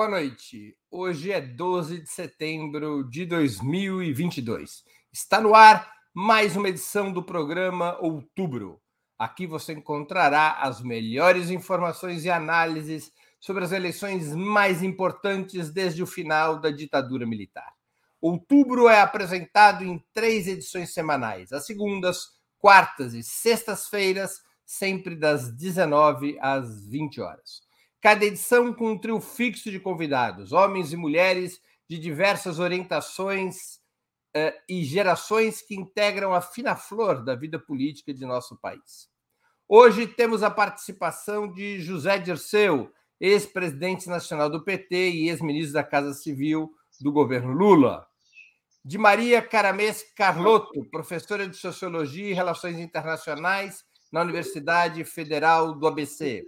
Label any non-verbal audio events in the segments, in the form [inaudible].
boa noite. Hoje é 12 de setembro de 2022. Está no ar mais uma edição do programa Outubro. Aqui você encontrará as melhores informações e análises sobre as eleições mais importantes desde o final da ditadura militar. Outubro é apresentado em três edições semanais, às segundas, quartas e sextas-feiras, sempre das 19 às 20 horas. Cada edição com um trio fixo de convidados, homens e mulheres de diversas orientações uh, e gerações que integram a fina flor da vida política de nosso país. Hoje temos a participação de José Dirceu, ex-presidente nacional do PT e ex-ministro da Casa Civil do governo Lula. De Maria Caramês Carlotto, professora de Sociologia e Relações Internacionais na Universidade Federal do ABC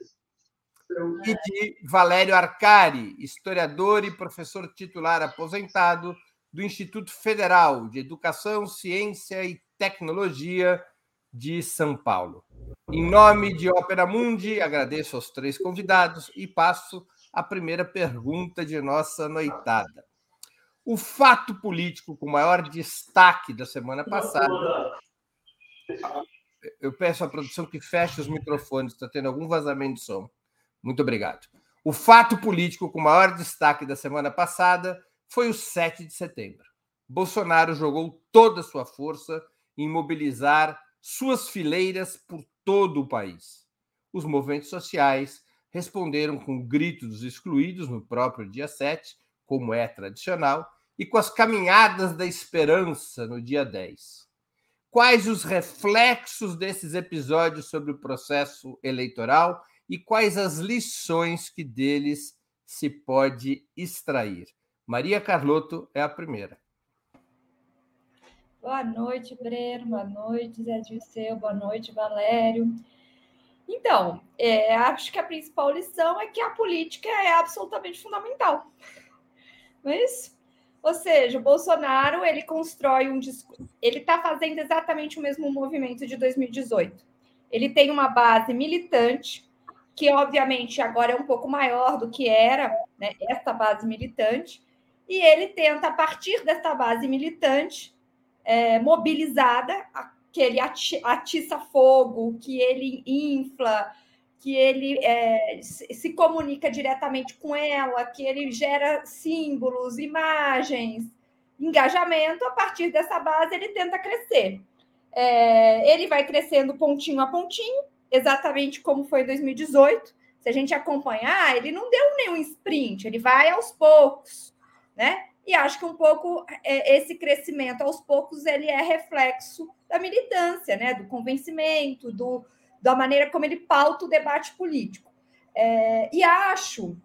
e de Valério Arcari, historiador e professor titular aposentado do Instituto Federal de Educação, Ciência e Tecnologia de São Paulo. Em nome de Ópera Mundi, agradeço aos três convidados e passo a primeira pergunta de nossa noitada. O fato político com maior destaque da semana passada. Eu peço à produção que feche os microfones, está tendo algum vazamento de som. Muito obrigado. O fato político com maior destaque da semana passada foi o 7 de setembro. Bolsonaro jogou toda a sua força em mobilizar suas fileiras por todo o país. Os movimentos sociais responderam com o grito dos excluídos no próprio dia 7, como é tradicional, e com as caminhadas da esperança no dia 10. Quais os reflexos desses episódios sobre o processo eleitoral e quais as lições que deles se pode extrair. Maria Carlotto é a primeira. Boa noite, Breno. Boa noite, Zé Dirceu. Boa noite, Valério. Então, é, acho que a principal lição é que a política é absolutamente fundamental. Mas, ou seja, o Bolsonaro ele constrói um discurso. Ele está fazendo exatamente o mesmo movimento de 2018. Ele tem uma base militante que obviamente agora é um pouco maior do que era né, essa base militante, e ele tenta, a partir dessa base militante é, mobilizada, que ele atiça fogo, que ele infla, que ele é, se comunica diretamente com ela, que ele gera símbolos, imagens, engajamento, a partir dessa base ele tenta crescer. É, ele vai crescendo pontinho a pontinho, exatamente como foi em 2018. Se a gente acompanhar, ele não deu nenhum sprint, ele vai aos poucos, né? E acho que um pouco é, esse crescimento aos poucos ele é reflexo da militância, né? Do convencimento, do, da maneira como ele pauta o debate político. É, e acho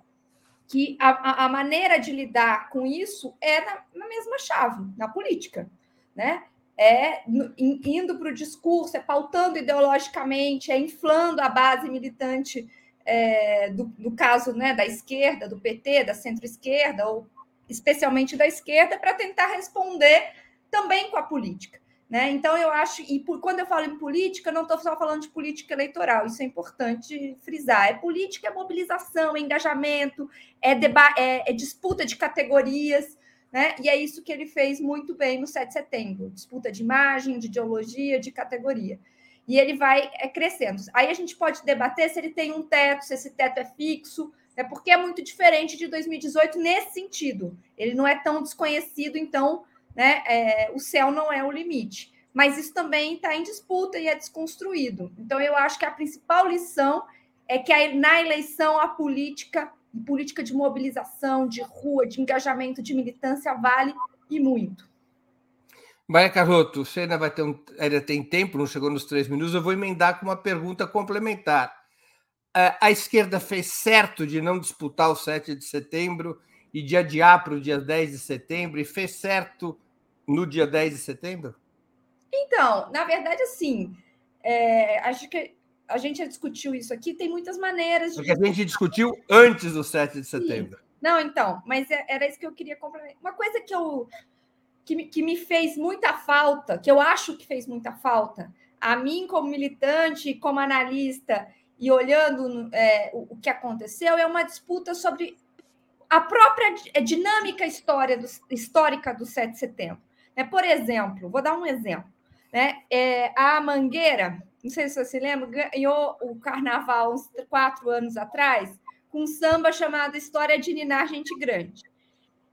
que a, a, maneira de lidar com isso é na, na mesma chave, na política, né? É indo para o discurso, é pautando ideologicamente, é inflando a base militante é, do, do, caso né, da esquerda, do PT, da centro-esquerda, ou especialmente da esquerda, para tentar responder também com a política. Né? Então, eu acho, e por, quando eu falo em política, não estou só falando de política eleitoral, isso é importante frisar. É política, é mobilização, é engajamento, é, é, é disputa de categorias, né? E é isso que ele fez muito bem no 7 de setembro: disputa de imagem, de ideologia, de categoria. E ele vai é, crescendo. Aí a gente pode debater se ele tem um teto, se esse teto é fixo, né? porque é muito diferente de 2018 nesse sentido. Ele não é tão desconhecido, então né, é, o céu não é o limite. Mas isso também está em disputa e é desconstruído. Então, eu acho que a principal lição é que na eleição a política política de mobilização, de rua, de engajamento, de militância vale e muito. Maria Carroto, você ainda vai ter um, ainda tem tempo, não chegou nos três minutos, eu vou emendar com uma pergunta complementar. A esquerda fez certo de não disputar o 7 de setembro e de adiar para o dia 10 de setembro, e fez certo no dia 10 de setembro? Então, na verdade, assim, é, acho que a gente já discutiu isso aqui, tem muitas maneiras de. Porque a gente discutiu antes do 7 de setembro. Sim. Não, então, mas é, era isso que eu queria complementar. Uma coisa que eu que, que me fez muita falta, que eu acho que fez muita falta, a mim como militante, como analista, e olhando é, o, o que aconteceu, é uma disputa sobre a própria dinâmica história do, histórica do 7 de setembro. Né? Por exemplo, vou dar um exemplo. Né? É, a Mangueira, não sei se você se lembra, ganhou o carnaval uns quatro anos atrás com um samba chamado História de Ninar Gente Grande.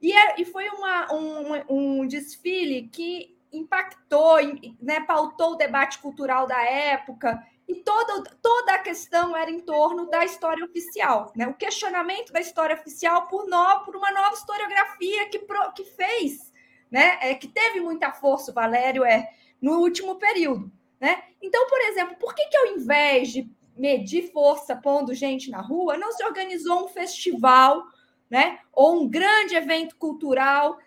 E, é, e foi uma, um, um desfile que impactou, né, pautou o debate cultural da época, e toda, toda a questão era em torno da história oficial, né? o questionamento da história oficial por, no, por uma nova historiografia que, pro, que fez, né? É, que teve muita força, o Valério, é, no último período. Né? Então, por exemplo, por que, que ao invés de medir força pondo gente na rua, não se organizou um festival né? ou um grande evento cultural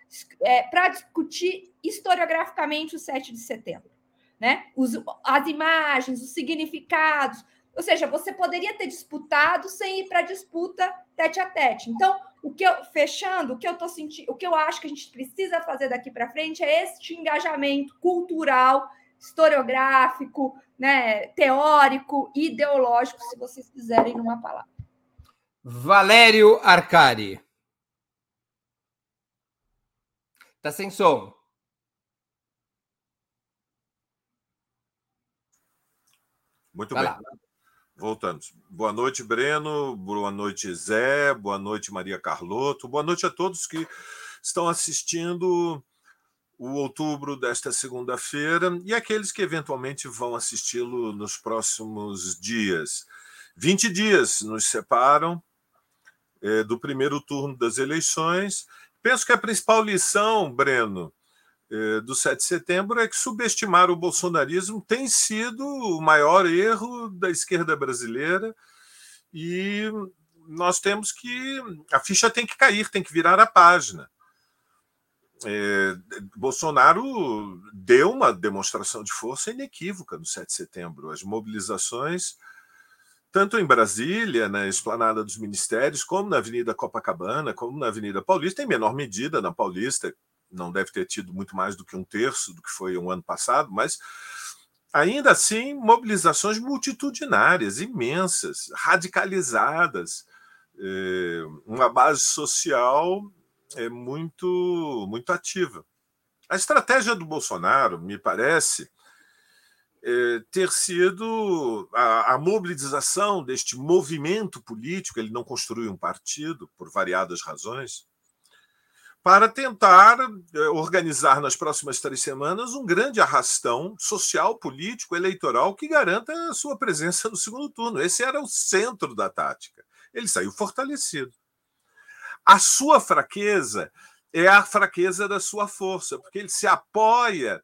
é, para discutir historiograficamente o 7 de setembro? Né? Os, as imagens, os significados. Ou seja, você poderia ter disputado sem ir para a disputa tete a tete. Então, o que eu, fechando, o que eu tô sentindo, o que eu acho que a gente precisa fazer daqui para frente é este engajamento cultural, historiográfico, né, teórico, ideológico, se vocês quiserem numa palavra. Valério Arcari. Tá sem som. Muito Vai bem. Lá. Voltamos. Boa noite, Breno. Boa noite, Zé. Boa noite, Maria Carlotto. Boa noite a todos que estão assistindo o outubro desta segunda-feira e aqueles que eventualmente vão assisti-lo nos próximos dias. 20 dias nos separam é, do primeiro turno das eleições. Penso que a principal lição, Breno, é, do 7 de setembro é que subestimar o bolsonarismo tem sido o maior erro da esquerda brasileira e nós temos que. A ficha tem que cair, tem que virar a página. É, Bolsonaro deu uma demonstração de força inequívoca no 7 de setembro. As mobilizações, tanto em Brasília, na esplanada dos ministérios, como na Avenida Copacabana, como na Avenida Paulista, em menor medida na Paulista, não deve ter tido muito mais do que um terço do que foi um ano passado, mas ainda assim, mobilizações multitudinárias, imensas, radicalizadas, eh, uma base social é muito, muito ativa. A estratégia do Bolsonaro, me parece, é ter sido a, a, mobilização deste movimento político, ele não construiu um partido, por variadas razões, para tentar é, organizar nas próximas três semanas um grande arrastão social, político, eleitoral que garanta a sua presença no segundo turno. Esse era o centro da tática. Ele saiu fortalecido. A sua fraqueza é a fraqueza da sua força, porque ele se apoia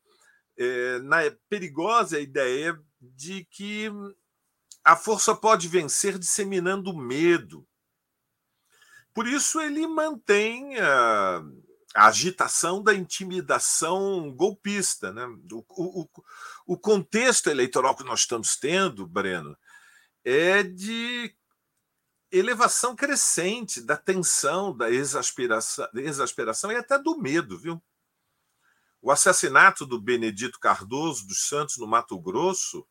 é, na perigosa ideia de que a força pode vencer disseminando medo. Por isso, ele mantém a, a agitação da intimidação golpista. Né? O, o, o contexto eleitoral que nós estamos tendo, Breno, é de elevação crescente da tensão, da exasperação, da exasperação e até do medo, viu? O assassinato do Benedito Cardoso dos Santos no Mato Grosso,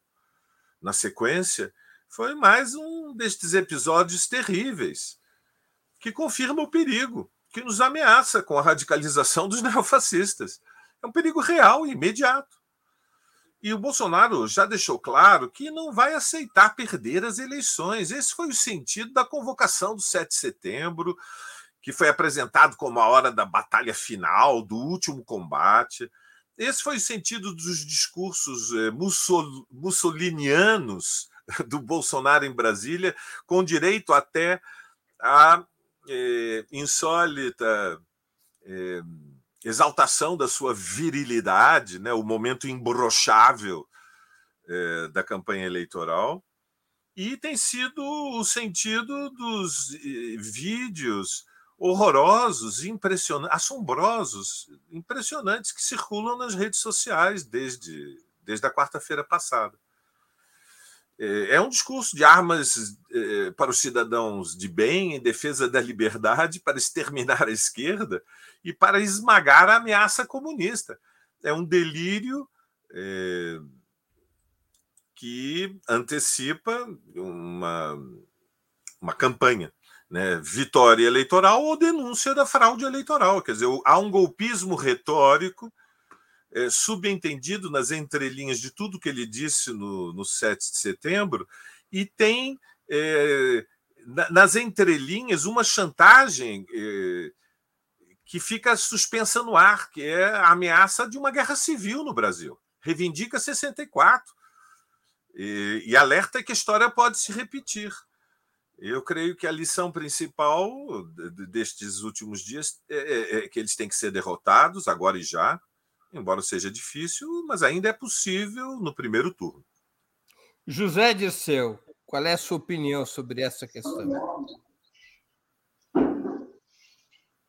na sequência, foi mais um destes episódios terríveis que confirma o perigo que nos ameaça com a radicalização dos [laughs] neofascistas. É um perigo real e imediato. E o Bolsonaro já deixou claro que não vai aceitar perder as eleições. Esse foi o sentido da convocação do 7 de setembro, que foi apresentado como a hora da batalha final, do último combate. Esse foi o sentido dos discursos eh, mussolinianos [laughs] do Bolsonaro em Brasília, com direito até a eh, insólita. Eh, exaltação da sua virilidade, né, o momento imbrochável é, da campanha eleitoral, e tem sido o sentido dos vídeos horrorosos, impressionantes, assombrosos, impressionantes que circulam nas redes sociais desde, desde a quarta-feira passada. É, é um discurso de armas é, para os cidadãos de bem, em defesa da liberdade, para exterminar a esquerda e para esmagar a ameaça comunista. É um delírio é, que antecipa uma, uma campanha né, vitória eleitoral ou denúncia da fraude eleitoral. Quer dizer, há um golpismo retórico é, subentendido nas entrelinhas de tudo que ele disse no, no 7 de setembro e tem é, nas entrelinhas uma chantagem é, que fica suspensa no ar, que é a ameaça de uma guerra civil no Brasil. Reivindica 64 e, e alerta que a história pode se repetir. Eu creio que a lição principal destes últimos dias é, é, é, que eles têm que ser derrotados agora e já, embora seja difícil, mas ainda é possível no primeiro turno. José Dirceu, qual é a sua opinião sobre essa questão?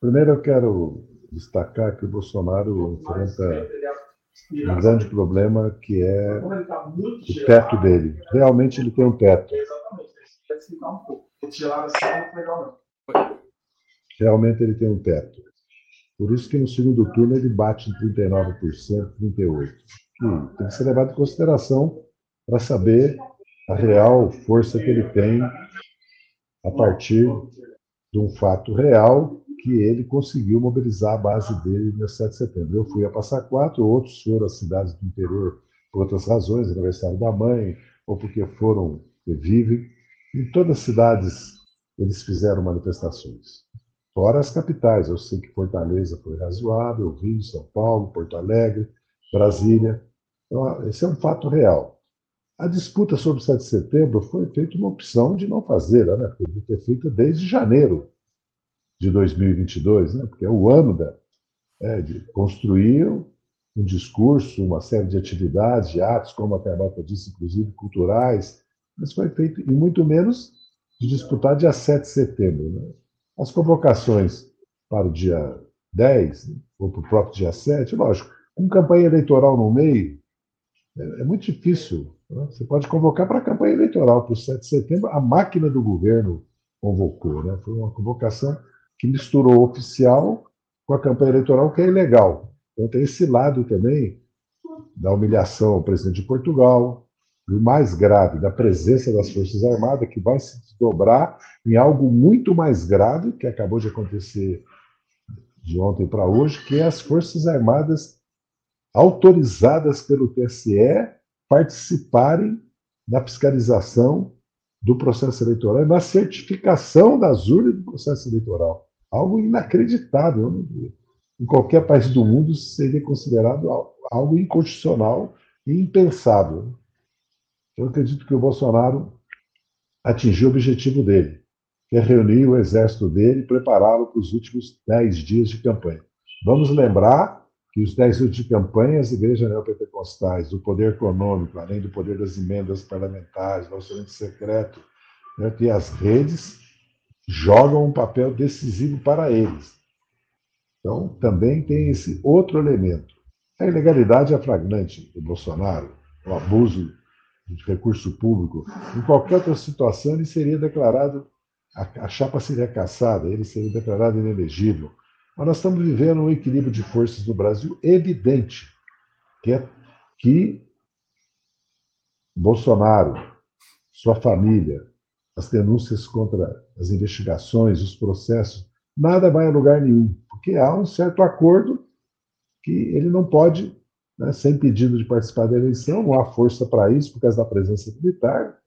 Primeiro, eu quero destacar que o Bolsonaro enfrenta um grande problema que é o teto dele. Realmente ele tem um teto. Realmente ele tem um teto. Por isso que no segundo turno ele bate em 39%, 38%. Que tem que ser levado em consideração para saber a real força que ele tem a partir de um fato real que ele conseguiu mobilizar a base dele no 7 de setembro. Eu fui a Passar Quatro, outros foram às cidades do interior por outras razões, aniversário da mãe, ou porque foram vivem. Em todas as cidades eles fizeram manifestações. Fora as capitais, eu sei que Fortaleza foi razoável, Rio, São Paulo, Porto Alegre, Brasília. Então, esse é um fato real. A disputa sobre o 7 de setembro foi feita uma opção de não fazer, né? Podia ter feito desde janeiro de 2022, né? porque é o ano da, é, de construir um discurso, uma série de atividades, de atos, como a Tabata disse, inclusive culturais, mas foi feito, e muito menos de disputar dia 7 de setembro. Né? As convocações para o dia 10, né? ou para o próprio dia 7, lógico, com campanha eleitoral no meio, é, é muito difícil né? Você pode convocar para a campanha eleitoral, para o 7 de setembro, a máquina do governo convocou. Né? Foi uma convocação que misturou o oficial com a campanha eleitoral, que é ilegal. Então tem esse lado também da humilhação ao presidente de Portugal, o mais grave, da presença das Forças Armadas, que vai se desdobrar em algo muito mais grave, que acabou de acontecer de ontem para hoje, que é as Forças Armadas autorizadas pelo TSE participarem da fiscalização do processo eleitoral e na certificação das urnas do processo eleitoral. Algo inacreditável. Né? Em qualquer país do mundo seria considerado algo inconstitucional e impensável. Eu acredito que o Bolsonaro atingiu o objetivo dele, que é reunir o exército dele e prepará-lo para os últimos dez dias de campanha. Vamos lembrar que os dez anos de campanha, as igrejas neopentecostais, o poder econômico, além do poder das emendas parlamentares, do orçamento secreto, né, que as redes jogam um papel decisivo para eles. Então, também tem esse outro elemento. A ilegalidade é flagrante do Bolsonaro, o abuso de recurso público. Em qualquer outra situação, ele seria declarado, a, a chapa seria caçada, ele seria declarado inelegível. Mas nós estamos vivendo um equilíbrio de forças no Brasil evidente, que é que Bolsonaro, sua família, as denúncias contra as investigações, os processos, nada vai a lugar nenhum, porque há um certo acordo que ele não pode né, ser impedido de participar da eleição, não há força para isso por causa da presença militar,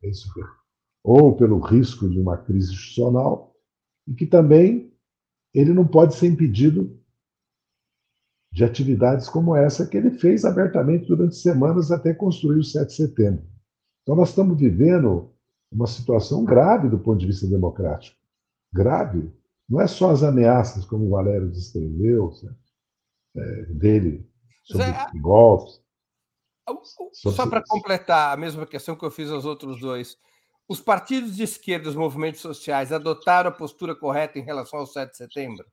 ou pelo risco de uma crise institucional, e que também ele não pode ser impedido de atividades como essa que ele fez abertamente durante semanas até construir o 7 de setembro. Então, nós estamos vivendo uma situação grave do ponto de vista democrático. Grave. Não é só as ameaças, como o Valério descreveu, é, dele sobre Zé, golpes. Só para completar a mesma questão que eu fiz aos outros dois. Os partidos de esquerda, os movimentos sociais, adotaram a postura correta em relação ao 7 de setembro?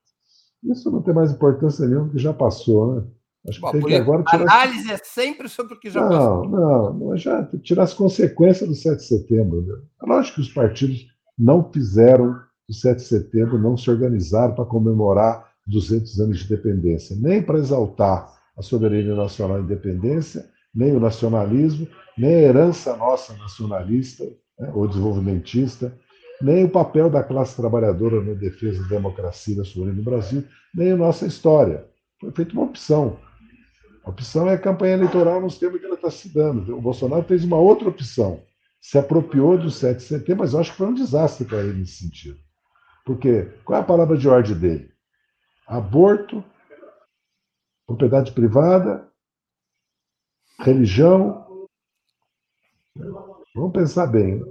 Isso não tem mais importância nenhuma, porque já passou, né? Acho que Bom, tem que agora tirar... A análise é sempre sobre o que já não, passou. Não, não, já tirar as consequências do 7 de setembro. Né? É lógico que os partidos não fizeram o 7 de setembro, não se organizaram para comemorar 200 anos de independência, nem para exaltar a soberania nacional e independência, nem o nacionalismo, nem a herança nossa nacionalista, né, ou desenvolvimentista, nem o papel da classe trabalhadora na defesa da democracia e da soberania do Brasil, nem a nossa história. Foi feita uma opção. A opção é a campanha eleitoral nos termos que ela está se dando. O Bolsonaro fez uma outra opção. Se apropriou do 7 de setembro, mas eu acho que foi um desastre para ele nesse sentido. Porque qual é a palavra de ordem dele? Aborto, propriedade privada, religião. Vamos pensar bem.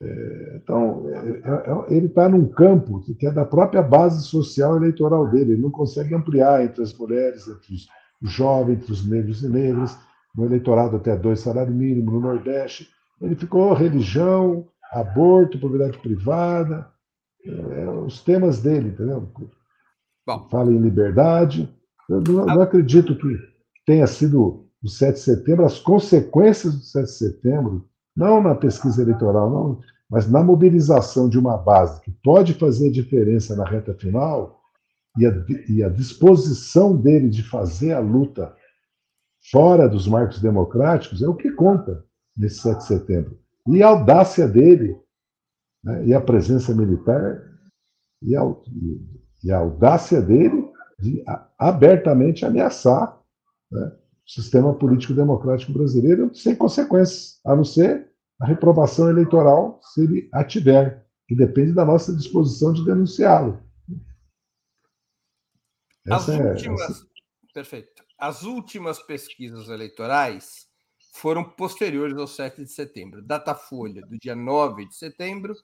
É, então, é, é, ele está num campo que é da própria base social eleitoral dele. Ele não consegue ampliar entre as mulheres, entre os jovens, entre os negros e negras, no eleitorado até dois salários mínimos no Nordeste. Ele ficou religião, aborto, propriedade privada, os temas dele, entendeu? Bom. Fala em liberdade. Eu não, não acredito que tenha sido o 7 de setembro, as consequências do 7 de setembro, não na pesquisa eleitoral, não, mas na mobilização de uma base que pode fazer diferença na reta final e a, e a disposição dele de fazer a luta fora dos marcos democráticos é o que conta nesse 7 de setembro. E a audácia dele, né, e a presença militar, e a, e a audácia dele de abertamente ameaçar né, o sistema político democrático brasileiro sem consequências, a não ser a reprovação eleitoral, se ele a tiver, que depende da nossa disposição de denunciá-lo. As é, últimas, essa... perfeito. As últimas pesquisas eleitorais foram posteriores ao 7 de setembro. Datafolha, do dia 9 de setembro,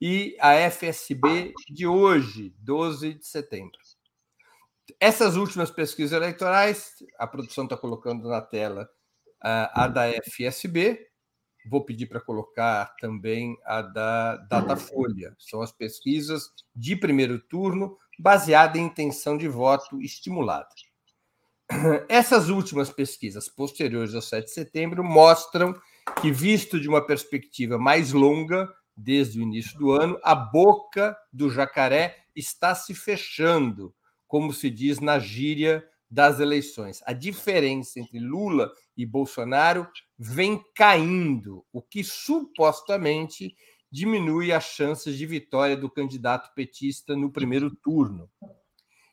e a FSB de hoje, 12 de setembro. Essas últimas pesquisas eleitorais, a produção está colocando na tela a, a da FSB, vou pedir para colocar também a da Datafolha. São as pesquisas de primeiro turno baseadas em intenção de voto estimulada. Essas últimas pesquisas posteriores ao 7 de setembro mostram que, visto de uma perspectiva mais longa, desde o início do ano, a boca do jacaré está se fechando, como se diz na gíria das eleições. A diferença entre Lula e Bolsonaro vem caindo, o que supostamente diminui as chances de vitória do candidato petista no primeiro turno.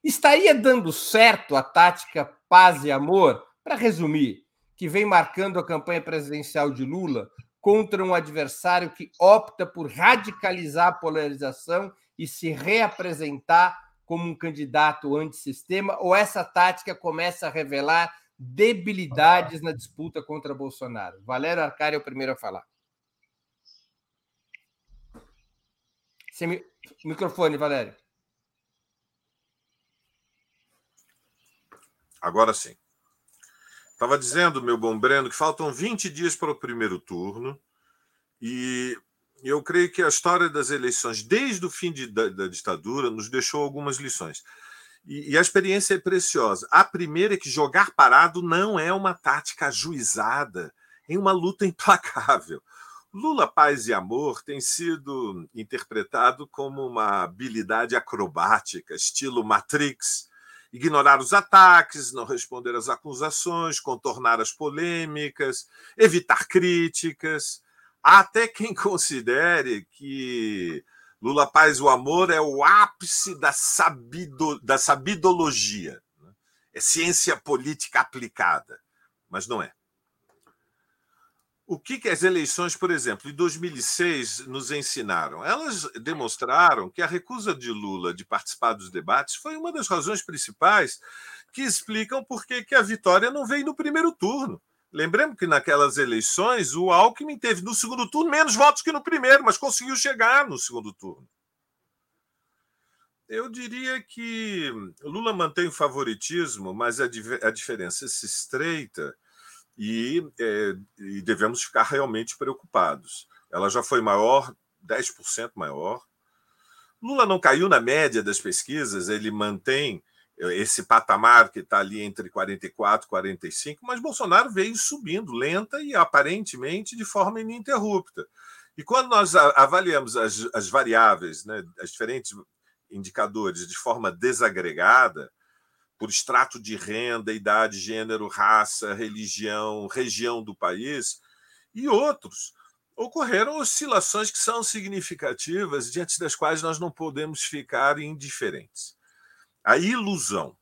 Estaria dando certo a tática paz e amor, para resumir, que vem marcando a campanha presidencial de Lula contra um adversário que opta por radicalizar a polarização e se reapresentar como um candidato antissistema, ou essa tática começa a revelar debilidades na disputa contra Bolsonaro? Valério Arcari é o primeiro a falar. Sem microfone, Valério. Agora sim. Estava dizendo, meu bom Breno, que faltam 20 dias para o primeiro turno e eu creio que a história das eleições, desde o fim de, da, da, ditadura, nos deixou algumas lições. E, e, a experiência é preciosa. A primeira é que jogar parado não é uma tática ajuizada em uma luta [laughs] implacável. Lula, Paz e Amor tem sido interpretado como uma habilidade acrobática, estilo Matrix, ignorar os ataques, não responder às acusações, contornar as polêmicas, evitar críticas. Há até quem [laughs] considere que Lula Paz o Amor é o ápice da, sabido, da sabidologia. Né? É ciência política aplicada, mas não é. O que, que as eleições, por exemplo, de 2006 nos ensinaram? Elas demonstraram que a recusa de Lula de participar dos debates foi uma das razões principais que explicam por que, que a vitória não veio no primeiro turno. Lembremos que naquelas eleições o Alckmin teve no segundo turno menos votos que no primeiro, mas conseguiu chegar no segundo turno. Eu diria que Lula mantém o favoritismo, mas a, a diferença se estreita e, é, e devemos ficar realmente preocupados. Ela já foi maior, 10% maior. Lula não caiu na média das pesquisas, ele mantém esse patamar que está ali entre 44 e 45, mas Bolsonaro veio subindo lenta e aparentemente de forma ininterrupta. E quando nós avaliamos as, as variáveis, né, as diferentes indicadores de forma desagregada, por extrato de renda, idade, gênero, raça, religião, região do país e outros. ocorreram oscilações que são significativas, diante das quais nós não podemos ficar indiferentes. A ilusão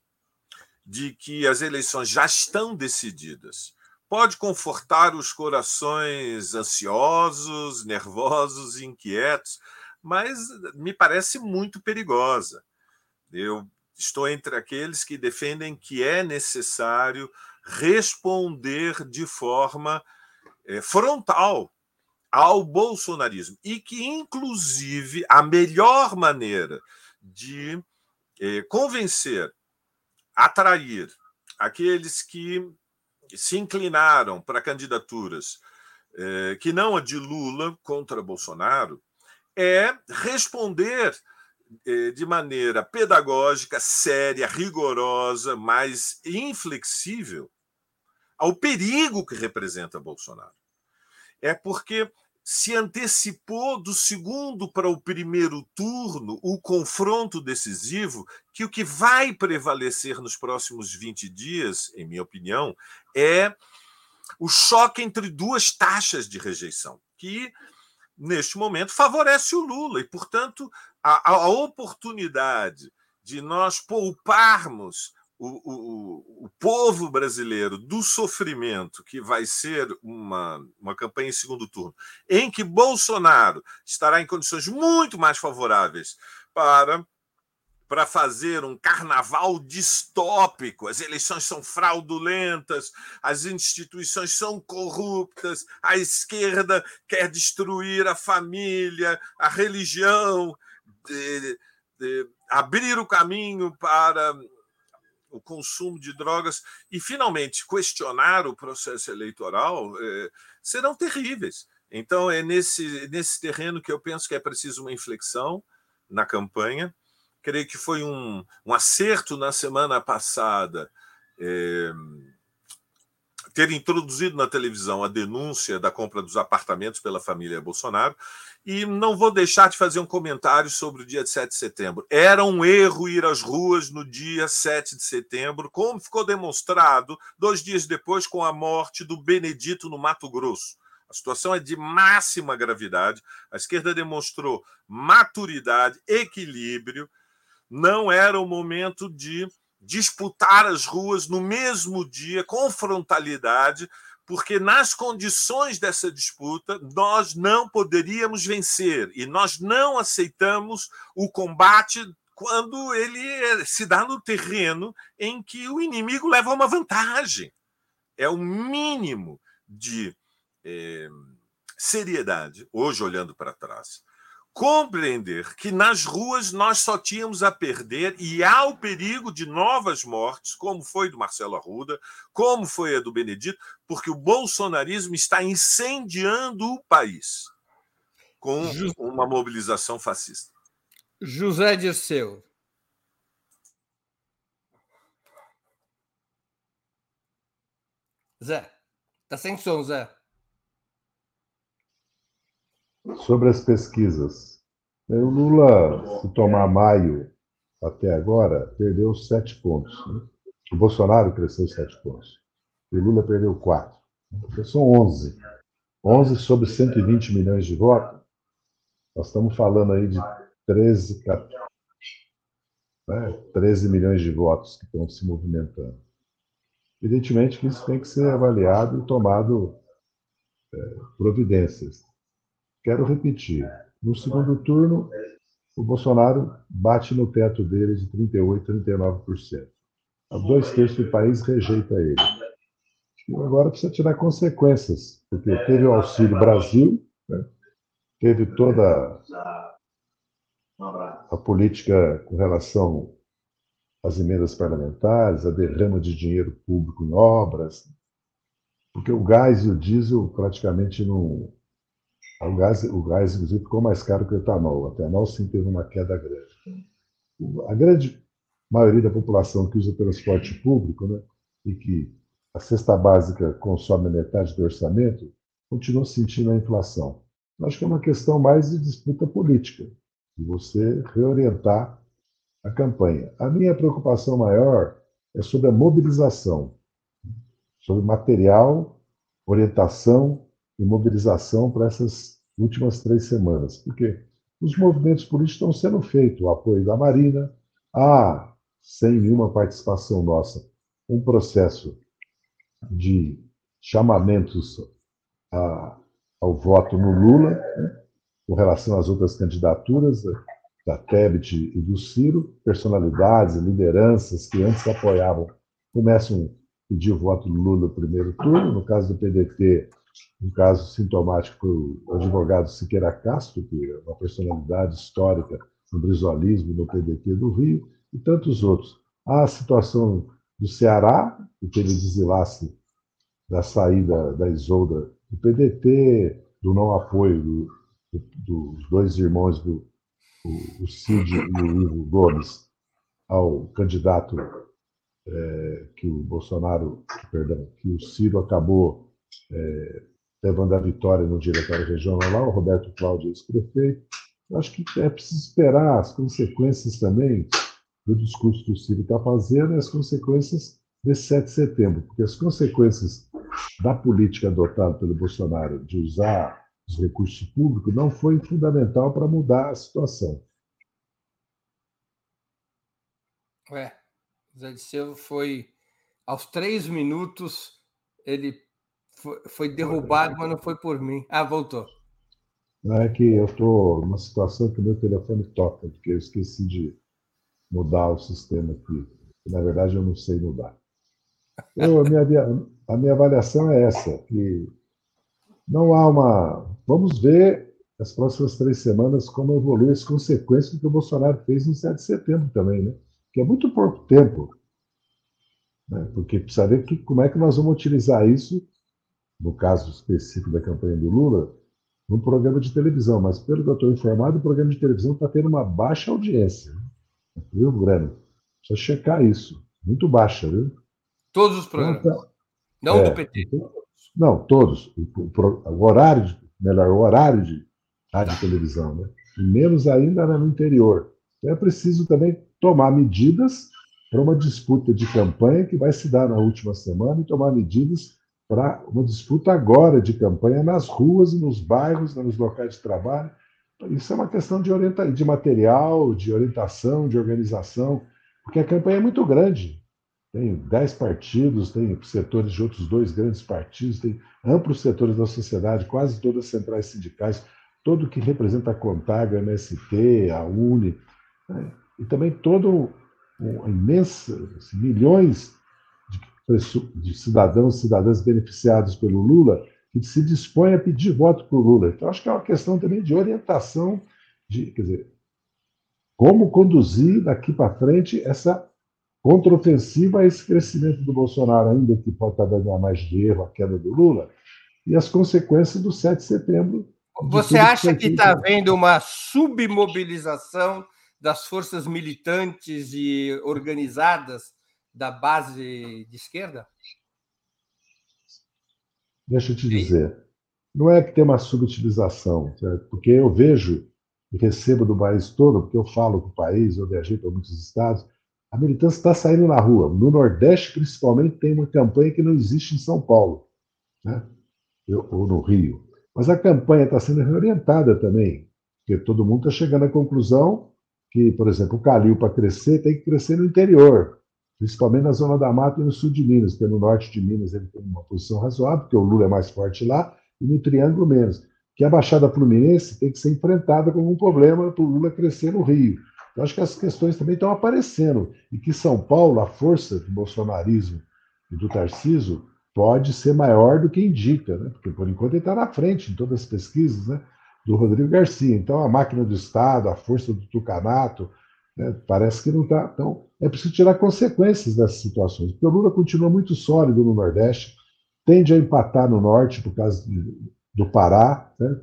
de que as eleições já estão decididas pode confortar os corações ansiosos, nervosos inquietos, mas me parece muito perigosa. Eu estou entre aqueles que defendem que é necessário responder de forma eh, frontal ao bolsonarismo e que, inclusive, a melhor maneira de eh, convencer, atrair aqueles que se inclinaram para candidaturas eh, que não a de Lula contra Bolsonaro é responder eh, de maneira pedagógica, séria, rigorosa, mas inflexível ao perigo que representa Bolsonaro. É porque se antecipou do segundo para o primeiro turno o confronto decisivo, que o que vai prevalecer nos próximos 20 dias, em minha opinião, é o choque entre duas taxas de rejeição, que neste momento favorece o Lula. E, portanto, a, a oportunidade de nós pouparmos o, o, o, povo brasileiro do sofrimento que vai ser uma, uma campanha em segundo turno, em que Bolsonaro estará em condições muito mais favoráveis para para fazer um carnaval distópico. As eleições são fraudulentas, as instituições são corruptas, a esquerda quer destruir a família, a religião, de, de abrir o caminho para o consumo de drogas e, finalmente, questionar o processo eleitoral é, serão terríveis. Então, é nesse, nesse terreno que eu penso que é preciso uma inflexão na campanha creio que foi um, um acerto na semana passada é, ter introduzido na televisão a denúncia da compra dos apartamentos pela família Bolsonaro. E não vou deixar de fazer um comentário sobre o dia de 7 de setembro. Era um erro ir às ruas no dia 7 de setembro, como ficou demonstrado dois dias depois com a morte do Benedito no Mato Grosso. A situação é de máxima gravidade. A esquerda demonstrou maturidade, equilíbrio não era o momento de disputar as ruas no mesmo dia, com frontalidade, porque nas condições dessa disputa nós não poderíamos vencer e nós não aceitamos o combate quando ele se dá no terreno em que o inimigo leva uma vantagem. É o mínimo de eh, seriedade, hoje olhando para trás compreender que nas ruas nós só tínhamos a perder e há o perigo de novas mortes, como foi do Marcelo Arruda, como foi a do Benedito, porque o bolsonarismo está incendiando o país com uma mobilização fascista. José Dirceu. Zé, tá sem som, Zé sobre as pesquisas. O Lula, se tomar maio até agora, perdeu sete pontos. Né? O Bolsonaro cresceu sete pontos. E o Lula perdeu quatro. Então, são 11. 11 sobre 120 milhões de votos. Nós estamos falando aí de 13, 14, né? 13 milhões de votos que estão se movimentando. Evidentemente que isso tem que ser avaliado e tomado é, providências. Quero repetir: no segundo turno, o Bolsonaro bate no teto dele de 38%, 39%. Dois terços do país rejeita ele. E agora precisa tirar consequências, porque teve o Auxílio Brasil, né? teve toda a política com relação às emendas parlamentares, a derrama de dinheiro público em obras, porque o gás e o diesel praticamente não, o gás, o gás, inclusive, ficou mais caro que o etanol. O etanol, sim, teve uma queda grande. A grande maioria da população que usa transporte público, né, e que a cesta básica consome metade do orçamento, continua sentindo a inflação. Eu acho que é uma questão mais de disputa política, de você reorientar a campanha. A minha preocupação maior é sobre a mobilização, sobre material, orientação em mobilização para essas últimas três semanas. Porque os movimentos políticos estão sendo feitos, o apoio da Marina, há, sem nenhuma participação nossa, um processo de chamamentos a, ao voto no Lula, né, com relação às outras candidaturas, da Tebet e do Ciro, personalidades, lideranças que antes apoiavam, começam a pedir o voto do Lula no primeiro turno. No caso do PDT, um caso sintomático foi o advogado Siqueira Castro, que é uma personalidade histórica no brisolismo no PDT do Rio, e tantos outros. A situação do Ceará, o que ele desenlace da saída da Isolda do PDT, do não apoio do, do, dos dois irmãos do o, o Cid e o Ivo Gomes ao candidato é, que o Bolsonaro, perdão, que o Ciro acabou é, levando a vitória no diretório regional lá, o Roberto Cláudio, ex-prefeito. Acho que é preciso esperar as consequências também do discurso que o Ciro está fazendo e as consequências desse 7 de setembro, porque as consequências da política adotada pelo Bolsonaro de usar os recursos públicos não foi fundamental para mudar a situação. É, Zé Disseu foi aos três minutos ele foi, foi derrubado, mas não foi por mim. Ah, voltou. Não é que eu estou numa situação que meu telefone toca, porque eu esqueci de mudar o sistema aqui. Na verdade, eu não sei mudar. Eu, a, minha, a minha avaliação é essa, que não há uma. Vamos ver as próximas três semanas como evolui as consequências do que o Bolsonaro fez no 7 de setembro também, né? Que é muito pouco tempo. Né? Porque precisa ver que, como é que nós vamos utilizar isso, no caso específico da campanha do Lula, num programa de televisão. Mas, pelo que eu estou informado, o programa de televisão está tendo uma baixa audiência. Viu, Breno? Precisa checar isso. Muito baixa, viu? Todos os programas. Então, não é, do PT. Então, não, todos. O, o, horário, de, melhor, o horário de rádio e televisão, né? E menos ainda né, no interior. Então é preciso também tomar medidas para uma disputa de campanha que vai se dar na última semana e tomar medidas para uma disputa agora de campanha nas ruas nos bairros, né, nos locais de trabalho. Isso é uma questão de, orienta de material, de orientação, de organização, porque a campanha é muito grande tem dez partidos, tem setores de outros dois grandes partidos, tem amplos setores da sociedade, quase todas as centrais sindicais, todo que representa a Contag, a MST, a UNE, né? e também todo uma imensa, assim, milhões de, de cidadãos e cidadãs beneficiados pelo Lula que se dispõem a pedir voto para o Lula. Então, acho que é uma questão também de orientação, de, quer dizer, como conduzir daqui para frente essa contraofensiva a esse crescimento do Bolsonaro, ainda que pode estar dando mais de erro a queda do Lula, e as consequências do 7 de setembro. Você acha que está havendo uma submobilização das forças militantes e organizadas da base de esquerda? Deixa eu te dizer, não é que tem uma subutilização, certo? porque eu vejo e recebo do país todo, porque eu falo com o país, eu viajei para muitos estados, a militância está saindo na rua. No Nordeste, principalmente, tem uma campanha que não existe em São Paulo, né? ou no Rio. Mas a campanha está sendo reorientada também, porque todo mundo está chegando à conclusão que, por exemplo, o Calil, para crescer, tem que crescer no interior, principalmente na zona da mata e no sul de Minas, porque no norte de Minas ele tem uma posição razoável, porque o Lula é mais forte lá, e no Triângulo menos. Que a Baixada Fluminense tem que ser enfrentada como um problema para o Lula crescer no Rio. Eu acho que as questões também estão aparecendo e que São Paulo, a força do bolsonarismo e do Tarciso, pode ser maior do que indica, né? porque por enquanto ele está na frente em todas as pesquisas né? do Rodrigo Garcia. Então a máquina do Estado, a força do tucanato, né? parece que não está. Então é preciso tirar consequências dessas situações, porque o Lula continua muito sólido no Nordeste, tende a empatar no Norte por causa de, do Pará, né?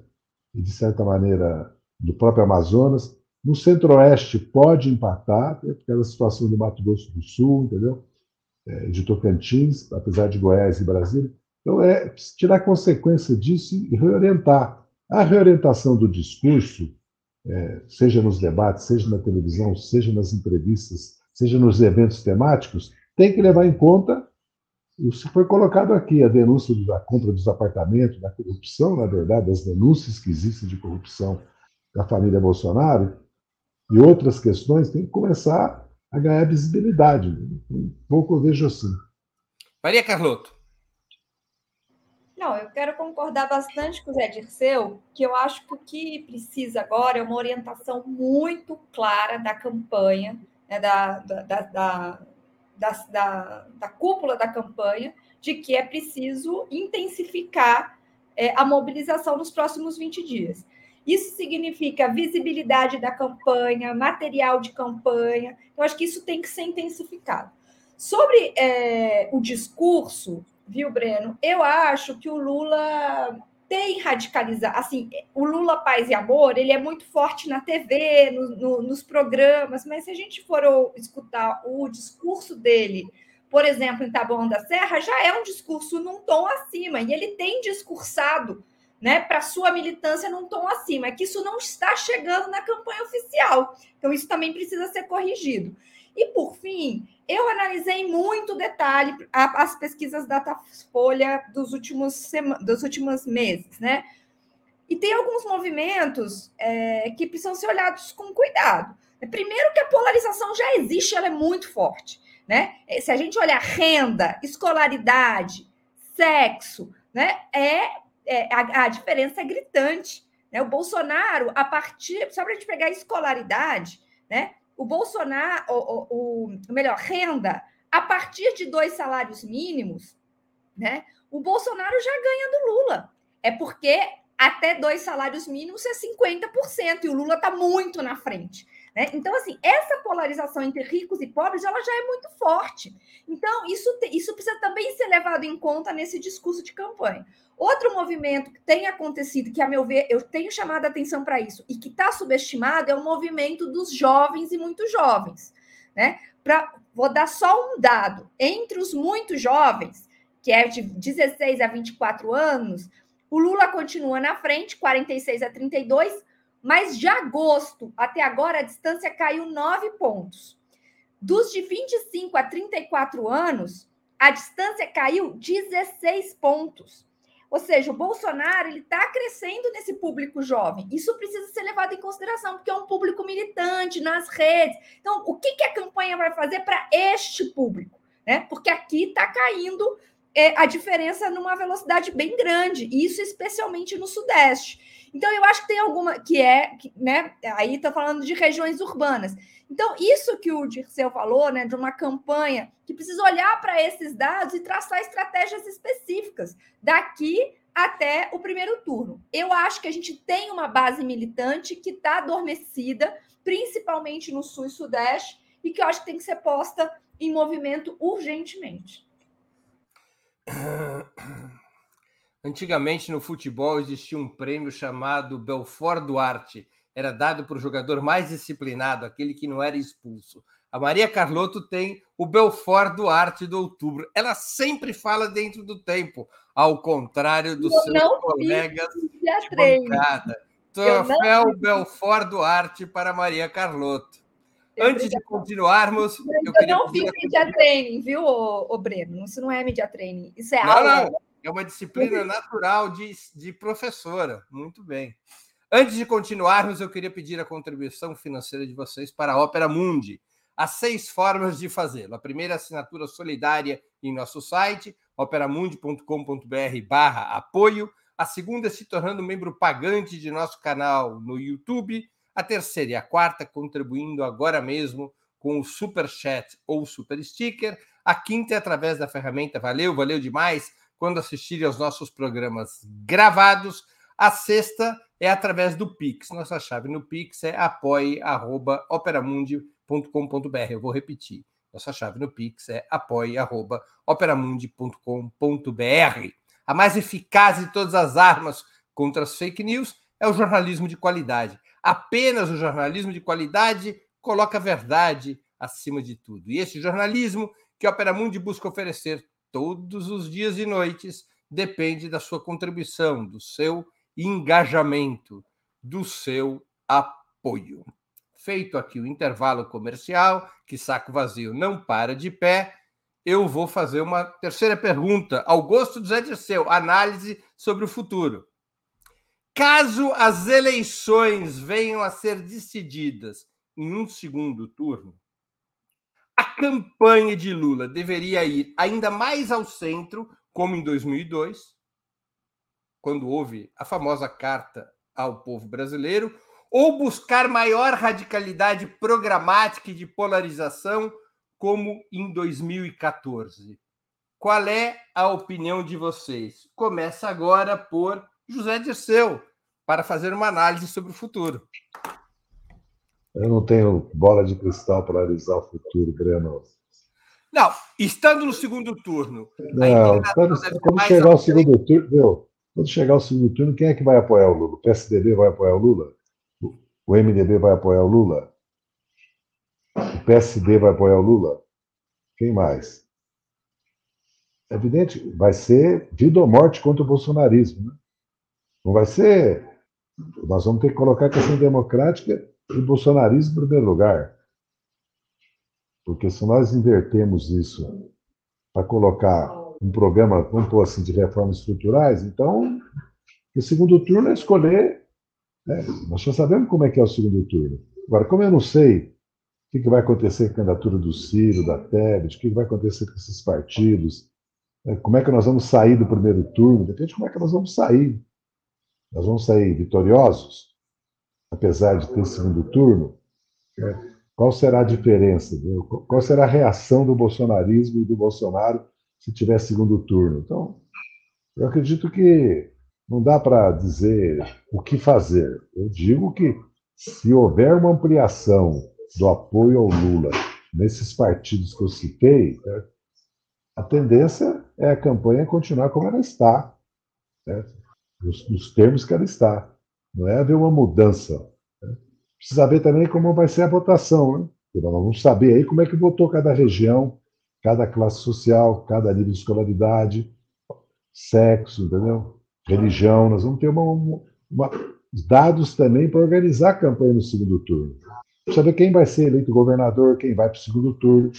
e de certa maneira do próprio Amazonas. No centro-oeste pode empatar, né, pela situação do Mato Grosso do Sul, entendeu? É, de Tocantins, apesar de Goiás e Brasília. Então, é tirar consequência disso e reorientar. A reorientação do discurso, é, seja nos debates, seja na televisão, seja nas entrevistas, seja nos eventos temáticos, tem que levar em conta Isso foi colocado aqui, a denúncia da compra dos apartamentos, da corrupção, na verdade, das denúncias que existem de corrupção da família Bolsonaro e outras questões, tem que começar a ganhar visibilidade. Um pouco eu vejo assim. Maria Carlotto. Não, eu quero concordar bastante com o Zé Dirceu, que eu acho que o que precisa agora é uma orientação muito clara da campanha, né, da, da, da, da, da, cúpula da campanha, de que é preciso intensificar é, a mobilização nos próximos 20 dias. Isso significa visibilidade da campanha, material de campanha. Eu acho que isso tem que ser intensificado. Sobre é, o discurso, viu, Breno? Eu acho que o Lula tem radicalizado. Assim, o Lula Paz e Amor, ele é muito forte na TV, no, no, nos programas, mas se a gente for escutar o discurso dele, por exemplo, em Taboão da Serra, já é um discurso num tom acima, e ele tem discursado né, para sua militância num tom acima, é que isso não está chegando na campanha oficial. Então, isso também precisa ser corrigido. E, por fim, eu analisei muito detalhe as pesquisas Datafolha dos últimos, dos últimos meses, né? E tem alguns movimentos é, que precisam ser olhados com cuidado. Primeiro que a polarização já existe, ela é muito forte, né? Se a gente olhar renda, escolaridade, sexo, né? É, é a, a, diferença é gritante. Né? O Bolsonaro, a partir, só para a gente pegar a escolaridade, né? O Bolsonaro, o, o, melhor, renda, a partir de dois salários mínimos, né? O Bolsonaro já ganha do Lula. É porque até dois salários mínimos é 50%, e o Lula está muito na frente. Né? Então, assim, essa polarização entre ricos e pobres ela já é muito forte. Então, isso, isso precisa também ser levado em conta nesse discurso de campanha. Outro movimento que tem acontecido, que, a meu ver, eu tenho chamado a atenção para isso, e que está subestimado, é o movimento dos jovens e muito jovens. Né? Pra, vou dar só um dado. Entre os muito jovens, que é de 16 a 24 anos, o Lula continua na frente, 46 a 32, mas de agosto até agora a distância caiu 9 pontos. Dos de 25 a 34 anos, a distância caiu 16 pontos. Ou seja, o Bolsonaro ele está crescendo nesse público jovem. Isso precisa ser levado em consideração, porque é um público militante nas redes. Então, o que, que a campanha vai fazer para este público? Né? Porque aqui está caindo é, a diferença numa velocidade bem grande, isso especialmente no Sudeste. Então, eu acho que tem alguma que é, que, né? Aí está falando de regiões urbanas. Então, isso que o Dirceu falou, né, de uma campanha que precisa olhar para esses dados e traçar estratégias específicas daqui até o primeiro turno. Eu acho que a gente tem uma base militante que está adormecida, principalmente no Sul e Sudeste, e que eu acho que tem que ser posta em movimento urgentemente. [coughs] Antigamente no futebol existia um prêmio chamado Belfort Duarte, era dado para o jogador mais disciplinado, aquele que não era expulso. A Maria Carlotto tem o Belfort Duarte do outubro. Ela sempre fala dentro do tempo, ao contrário dos eu seus colegas de bancada. Troféu Belfort Duarte para Maria Carlotto. Antes de continuarmos, eu, eu não fiz media training, viu, ô, ô, Breno? Isso não é media training, isso é não, aula. Não, é uma disciplina natural de, de professora. Muito bem. Antes de continuarmos, eu queria pedir a contribuição financeira de vocês para a Ópera Mundi. Há seis formas de fazê-lo. A primeira, assinatura solidária em nosso site, operamundi.com.br barra apoio. A segunda, se tornando membro pagante de nosso canal no YouTube. A terceira e a quarta, contribuindo agora mesmo com o Super Chat ou Super Sticker. A quinta é através da ferramenta Valeu, valeu demais quando assistirem aos nossos programas gravados. A sexta é através do Pix. Nossa chave no Pix é apoie.operamundi.com.br. Eu vou repetir. Nossa chave no Pix é apoie.operamundi.com.br. A mais eficaz de todas as armas contra as fake news é o jornalismo de qualidade. Apenas o jornalismo de qualidade coloca a verdade acima de tudo. E esse jornalismo que a Opera Mundi busca oferecer todos os dias e noites depende da sua contribuição, do seu engajamento, do seu apoio. Feito aqui o intervalo comercial, que saco vazio não para de pé, eu vou fazer uma terceira pergunta, ao gosto do Zé Dirceu, análise sobre o futuro. Caso as eleições venham a ser decididas em um segundo turno, a campanha de Lula deveria ir ainda mais ao centro, como em 2002, quando houve a famosa carta ao povo brasileiro, ou buscar maior radicalidade programática e de polarização, como em 2014. Qual é a opinião de vocês? Começa agora por José Dirceu, para fazer uma análise sobre o futuro. Eu não tenho bola de cristal para analisar o futuro, Breno. Não, estando no segundo turno. Não, quando, quando chegar o segundo turno, quando chegar o segundo turno, quem é que vai apoiar o Lula? O PSDB vai apoiar o Lula? O MDB vai apoiar o Lula? O PSD vai apoiar o Lula? Quem mais? É evidente, vai ser vida ou morte contra o bolsonarismo. Né? Não vai ser. Nós vamos ter que colocar a questão democrática e bolsonarismo em primeiro lugar. Porque se nós invertemos isso para colocar um programa, vamos pôr assim, de reformas estruturais, então o segundo turno é escolher. Né? Nós já sabemos como é que é o segundo turno. Agora, como eu não sei o que vai acontecer com a candidatura do Ciro, da Tebet, o que vai acontecer com esses partidos, né? como é que nós vamos sair do primeiro turno, depende de como é que nós vamos sair. Nós vamos sair vitoriosos, apesar de ter segundo turno? Né? Qual será a diferença? Qual será a reação do bolsonarismo e do Bolsonaro se tiver segundo turno? Então, eu acredito que não dá para dizer o que fazer. Eu digo que se houver uma ampliação do apoio ao Lula nesses partidos que eu citei, né, a tendência é a campanha continuar como ela está. Né? Nos, nos termos que ela está. Não é haver uma mudança. Né? Precisa ver também como vai ser a votação. Né? Nós vamos saber aí como é que votou cada região, cada classe social, cada nível de escolaridade, sexo, entendeu? religião. Nós vamos ter uma, uma, dados também para organizar a campanha no segundo turno. Ver quem vai ser eleito governador, quem vai para o segundo turno.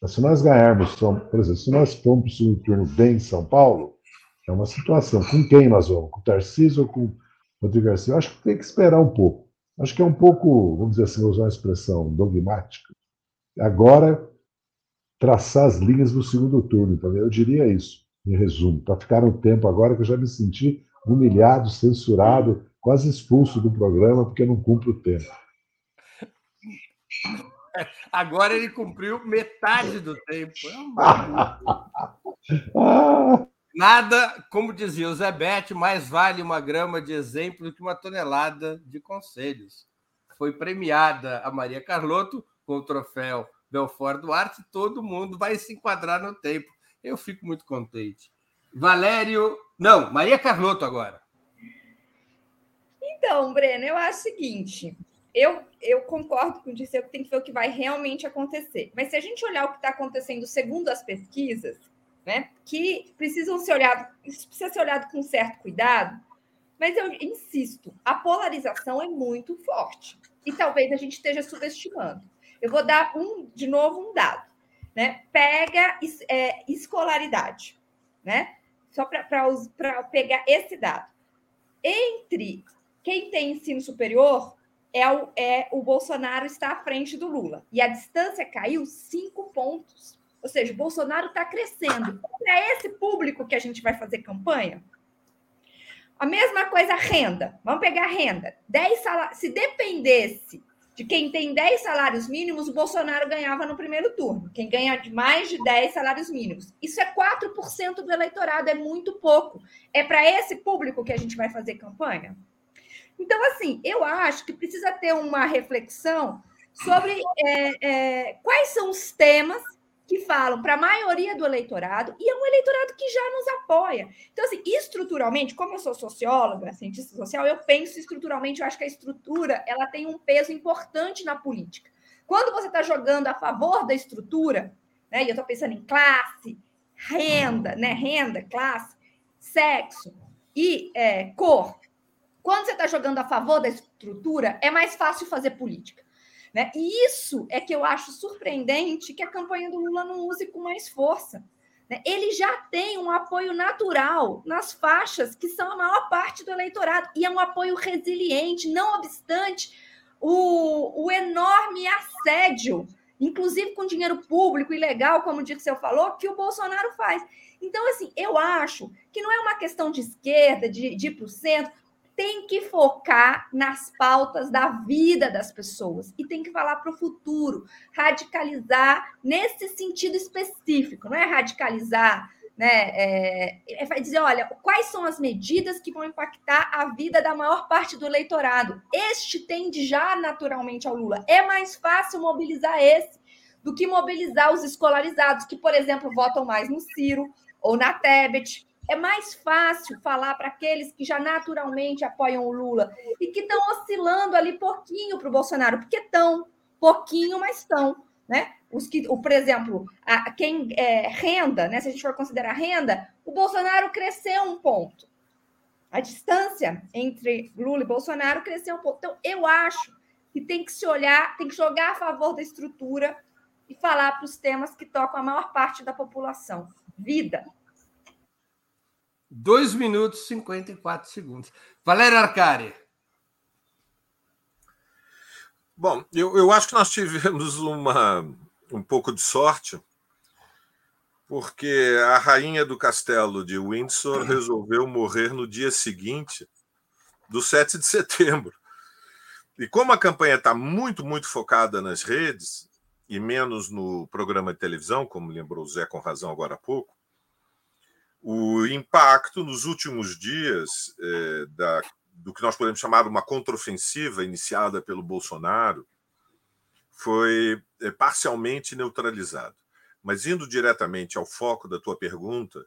Mas se nós ganharmos, por exemplo, se nós formos para o segundo turno bem em São Paulo, é uma situação. Com quem nós vamos? Com o Tarcísio ou com o Rodrigo Garcia? Eu acho que tem que esperar um pouco. Acho que é um pouco, vamos dizer assim, usar uma expressão dogmática. Agora, traçar as linhas do segundo turno. Então, eu diria isso, em resumo, para ficar um tempo agora que eu já me senti humilhado, censurado, quase expulso do programa porque não cumpro o tempo. [laughs] Agora ele cumpriu metade do tempo. [laughs] ah, Nada, como dizia o Zé Bete, mais vale uma grama de exemplo do que uma tonelada de conselhos. Foi premiada a Maria Carlotto com o troféu Belfort Duarte, todo mundo vai se enquadrar no tempo. Eu fico muito contente. Valério. Não, Maria Carlotto agora. Então, Breno, eu acho o seguinte: eu, eu concordo com o Disseu que tem que ver o que vai realmente acontecer. Mas se a gente olhar o que está acontecendo segundo as pesquisas, né? Que precisam ser olhado, isso precisa ser olhado com certo cuidado, mas eu insisto, a polarização é muito forte e talvez a gente esteja subestimando. Eu vou dar um, de novo um dado, né? Pega é, escolaridade, né? Só para pegar esse dado. Entre quem tem ensino superior, é o, é o Bolsonaro está à frente do Lula. E a distância caiu cinco pontos. Ou seja, o Bolsonaro está crescendo. É esse público que a gente vai fazer campanha? A mesma coisa, renda. Vamos pegar renda. 10 salários. Se dependesse de quem tem 10 salários mínimos, o Bolsonaro ganhava no primeiro turno. Quem ganha mais de 10 salários mínimos. Isso é 4% do eleitorado, é muito pouco. É para esse público que a gente vai fazer campanha? Então, assim, eu acho que precisa ter uma reflexão sobre é, é, quais são os temas que falam para a maioria do eleitorado e é um eleitorado que já nos apoia. Então, assim, estruturalmente, como eu sou socióloga, cientista social, eu penso estruturalmente, eu acho que a estrutura ela tem um peso importante na política. Quando você está jogando a favor da estrutura, né, e eu estou pensando em classe, renda, né, renda, classe, sexo e é, cor, quando você está jogando a favor da estrutura, é mais fácil fazer política. Né? E isso é que eu acho surpreendente que a campanha do Lula não use com mais força. Né? Ele já tem um apoio natural nas faixas que são a maior parte do eleitorado, e é um apoio resiliente, não obstante o, o enorme assédio, inclusive com dinheiro público ilegal, como o Dirceu falou, que o Bolsonaro faz. Então, assim, eu acho que não é uma questão de esquerda, de, de ir para o centro, tem que focar nas pautas da vida das pessoas e tem que falar para o futuro, radicalizar nesse sentido específico, não é radicalizar, né? É, é dizer, olha, quais são as medidas que vão impactar a vida da maior parte do eleitorado. Este tende já naturalmente ao Lula. É mais fácil mobilizar esse do que mobilizar os escolarizados, que, por exemplo, votam mais no Ciro ou na Tebet, é mais fácil falar para aqueles que já naturalmente apoiam o Lula e que estão oscilando ali pouquinho para o Bolsonaro, porque estão, pouquinho, mas estão. Né? Os que, o, por exemplo, a, quem é, renda, né? se a gente for considerar renda, o Bolsonaro cresceu um ponto. A distância entre Lula e Bolsonaro cresceu um ponto. Então, eu acho que tem que se olhar, tem que jogar a favor da estrutura e falar para os temas que tocam a maior parte da população. Vida, 2 minutos e 54 segundos. Valério Arcari. Bom, eu, eu acho que nós tivemos uma, um pouco de sorte, porque a rainha do castelo de Windsor resolveu morrer no dia seguinte do 7 de setembro. E como a campanha está muito, muito focada nas redes, e menos no programa de televisão, como lembrou o Zé com razão agora há pouco, o impacto nos últimos dias é, da, do que nós podemos chamar uma contraofensiva iniciada pelo Bolsonaro foi é, parcialmente neutralizado. Mas indo diretamente ao foco da tua pergunta,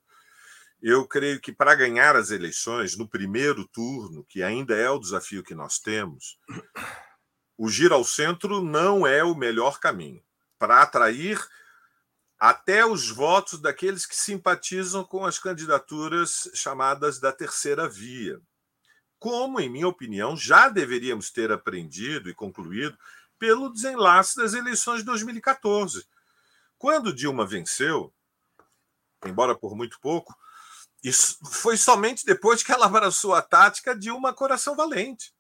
eu creio que para ganhar as eleições no primeiro turno, que ainda é o desafio que nós temos, o giro ao centro não é o melhor caminho para atrair até os votos daqueles que simpatizam com as candidaturas chamadas da terceira via. Como, em minha opinião, já deveríamos ter aprendido e concluído pelo desenlace das eleições de 2014. Quando Dilma venceu, embora por muito pouco, isso foi somente depois que ela abraçou a tática de uma coração valente.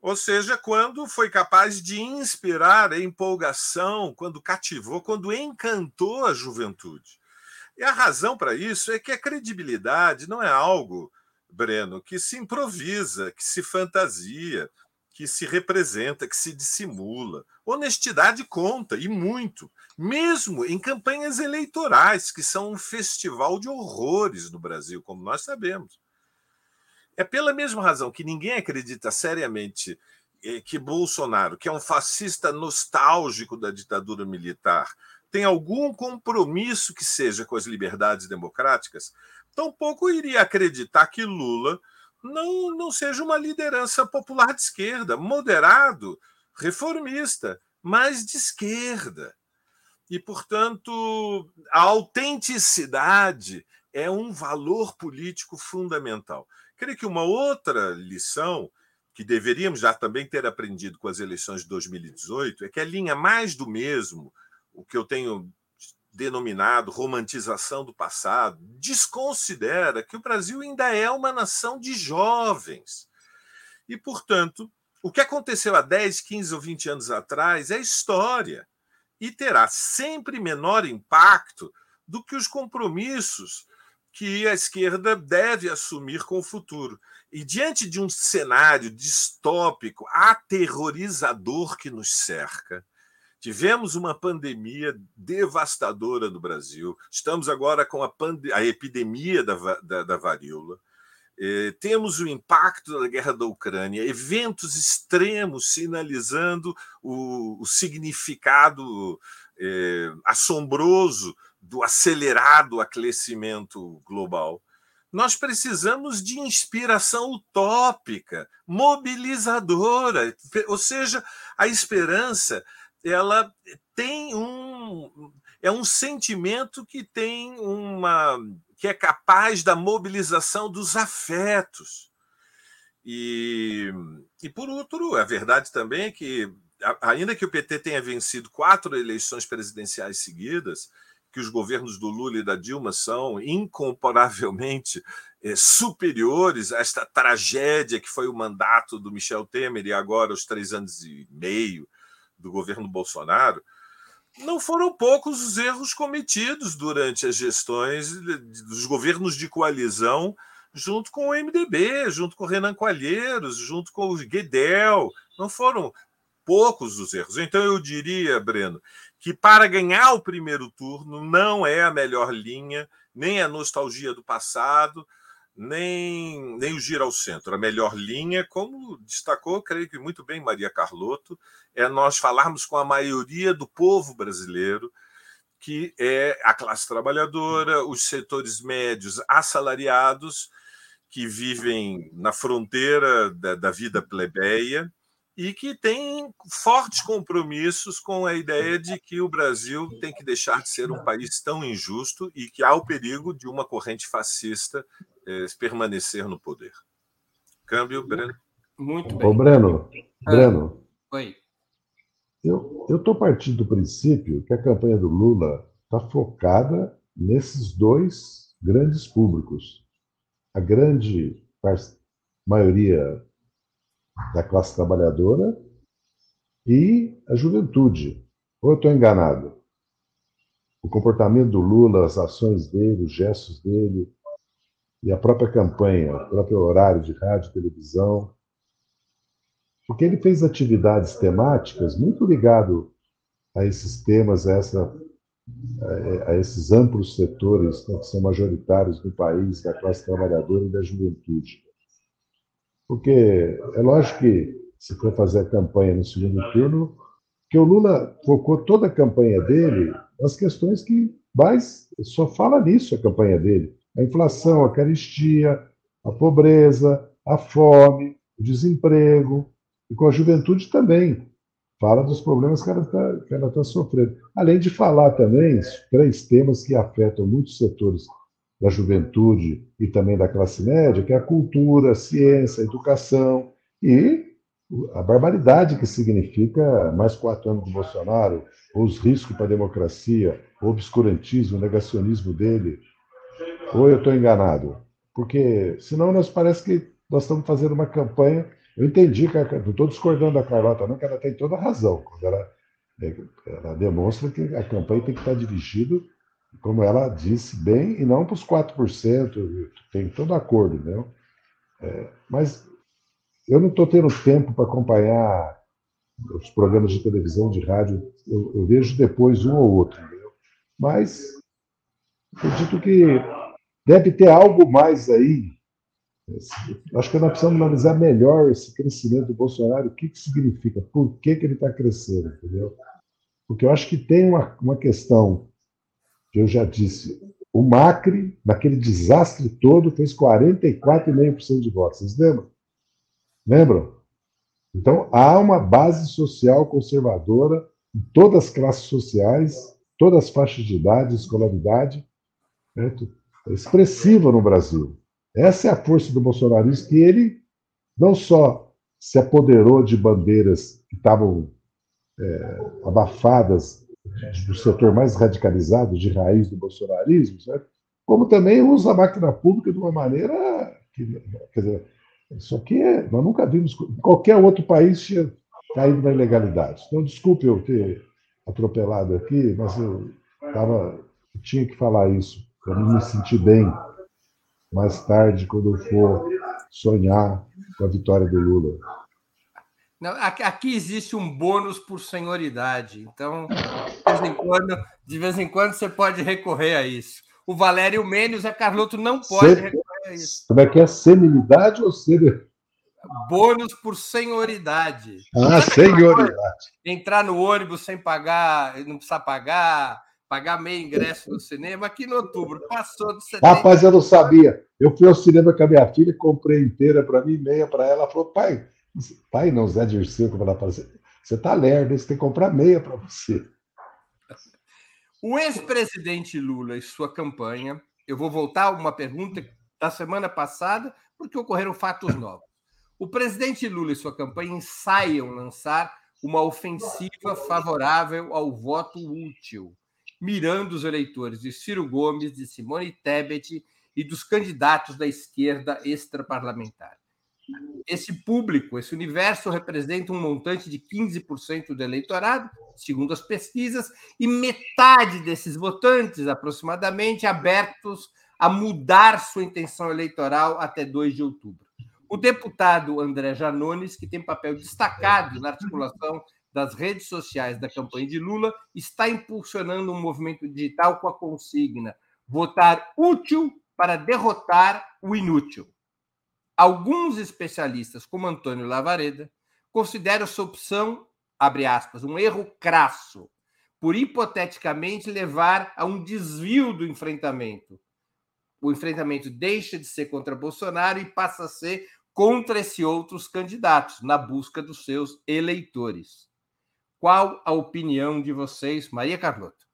Ou seja, quando foi capaz de inspirar a empolgação, quando cativou, quando encantou a juventude. E a razão para isso é que a credibilidade não é algo, Breno, que se improvisa, que se fantasia, que se representa, que se dissimula. Honestidade conta, e muito, mesmo em campanhas eleitorais, que são um festival de horrores no Brasil, como nós sabemos. É pela mesma razão que ninguém acredita seriamente eh, que Bolsonaro, que é um fascista nostálgico da ditadura militar, tem algum compromisso que seja com as liberdades democráticas, tampouco iria acreditar que Lula não, não seja uma liderança popular de esquerda, moderado, reformista, mas de esquerda. E, portanto, a autenticidade é um valor político fundamental. Creio que uma outra lição que deveríamos já também ter aprendido com as eleições de 2018 é que a linha mais do mesmo, o que eu tenho denominado romantização do passado, desconsidera que o Brasil ainda é uma nação de jovens. E, portanto, o que aconteceu há 10, 15 ou 20 anos atrás é história e terá sempre menor impacto do que os compromissos que a esquerda deve assumir com o futuro. E diante de um cenário distópico, aterrorizador que nos cerca, tivemos uma pandemia devastadora no Brasil, estamos agora com a, a epidemia da, da, da varíola, eh, temos o impacto da guerra da Ucrânia, eventos extremos sinalizando o, o significado eh, assombroso do acelerado aquecimento global. Nós precisamos de inspiração utópica, mobilizadora, ou seja, a esperança ela tem um é um sentimento que tem uma que é capaz da mobilização dos afetos. E, e por outro, a verdade também é que ainda que o PT tenha vencido quatro eleições presidenciais seguidas, que os governos do Lula e da Dilma são incomparavelmente é, superiores a esta tragédia que foi o mandato do Michel Temer e agora os três anos e meio do governo Bolsonaro, não foram poucos os erros cometidos durante as gestões dos governos de coalizão, junto com o MDB, junto com o Renan Calheiros, junto com o Guedel. Não foram poucos os erros. Então, eu diria, Breno, que para ganhar o primeiro turno não é a melhor linha, nem a nostalgia do passado, nem, nem o giro ao centro. A melhor linha, como destacou, creio que muito bem Maria Carlotto, é nós falarmos com a maioria do povo brasileiro, que é a classe trabalhadora, os setores médios assalariados, que vivem na fronteira da, da vida plebeia e que tem fortes compromissos com a ideia de que o Brasil tem que deixar de ser um país tão injusto e que há o perigo de uma corrente fascista é, permanecer no poder. Câmbio, Breno. Muito bem. Ô, Breno, ah, Breno. Oi. Eu estou partindo do princípio que a campanha do Lula está focada nesses dois grandes públicos. A grande maioria da classe trabalhadora e a juventude. Ou eu estou enganado? O comportamento do Lula, as ações dele, os gestos dele, e a própria campanha, o próprio horário de rádio televisão. Porque ele fez atividades temáticas muito ligado a esses temas, a, essa, a, esses amplos setores né, que são majoritários no país, da classe trabalhadora e da juventude. Porque é lógico que, se for fazer a campanha no segundo turno, que o Lula focou toda a campanha dele nas questões que mais só fala nisso a campanha dele a inflação, a caristia, a pobreza, a fome, o desemprego, e com a juventude também. Fala dos problemas que ela está tá sofrendo. Além de falar também três temas que afetam muitos setores da juventude e também da classe média, que é a cultura, a ciência, a educação e a barbaridade que significa mais quatro anos do Bolsonaro, ou os riscos para a democracia, o obscurantismo, o negacionismo dele, ou eu estou enganado? Porque senão nós parece que nós estamos fazendo uma campanha. Eu entendi que não estou discordando da Carlota, não, que ela tem toda a razão. Quando ela, ela demonstra que a campanha tem que estar dirigida, como ela disse bem, e não para os 4%. Tem todo acordo, entendeu? É, mas eu não estou tendo tempo para acompanhar os programas de televisão, de rádio. Eu, eu vejo depois um ou outro, entendeu? Mas acredito que Deve ter algo mais aí. Acho que nós precisamos analisar melhor esse crescimento do Bolsonaro, o que, que significa, por que, que ele está crescendo, entendeu? Porque eu acho que tem uma, uma questão que eu já disse. O Macri, naquele desastre todo, fez 44,5% de votos. Vocês lembram? Lembram? Então, há uma base social conservadora em todas as classes sociais, todas as faixas de idade, escolaridade. Certo? expressiva no Brasil. Essa é a força do bolsonarismo, que ele não só se apoderou de bandeiras que estavam é, abafadas do setor mais radicalizado, de raiz do bolsonarismo, certo? como também usa a máquina pública de uma maneira que, quer dizer, isso aqui é, nós nunca vimos, qualquer outro país tinha caído na ilegalidade. Então, desculpe eu ter atropelado aqui, mas eu tava, eu tinha que falar isso para me sentir bem mais tarde, quando eu for sonhar com a vitória do Lula. Não, aqui existe um bônus por senhoridade. Então, vez, em quando, de vez em quando você pode recorrer a isso. O Valério Menos a Carloto não pode Sen... recorrer a isso. Como é que é? Senilidade ou ser... Bônus por senhoridade. Ah, senhoridade. Entrar no ônibus sem pagar, não precisa pagar, pagar meio ingresso no cinema aqui no outubro. Passou de 70. Rapaz, eu não sabia. Eu fui ao cinema com a minha filha, comprei inteira para mim, meia para ela. Ela falou, pai, pai não, Zé Dirceu, como ela fala você tá lerdo, você tem que comprar meia para você. O ex-presidente Lula e sua campanha, eu vou voltar a uma pergunta da semana passada, porque ocorreram fatos novos. O presidente Lula e sua campanha ensaiam lançar uma ofensiva favorável ao voto útil, mirando os eleitores de Ciro Gomes, de Simone Tebet e dos candidatos da esquerda extraparlamentar. Esse público, esse universo representa um montante de 15% do eleitorado, segundo as pesquisas, e metade desses votantes, aproximadamente, abertos a mudar sua intenção eleitoral até 2 de outubro. O deputado André Janones, que tem papel destacado na articulação das redes sociais da campanha de Lula, está impulsionando um movimento digital com a consigna votar útil para derrotar o inútil. Alguns especialistas, como Antônio Lavareda, consideram essa opção, abre aspas, um erro crasso, por hipoteticamente levar a um desvio do enfrentamento. O enfrentamento deixa de ser contra Bolsonaro e passa a ser contra esses outros candidatos, na busca dos seus eleitores. Qual a opinião de vocês, Maria Carlota?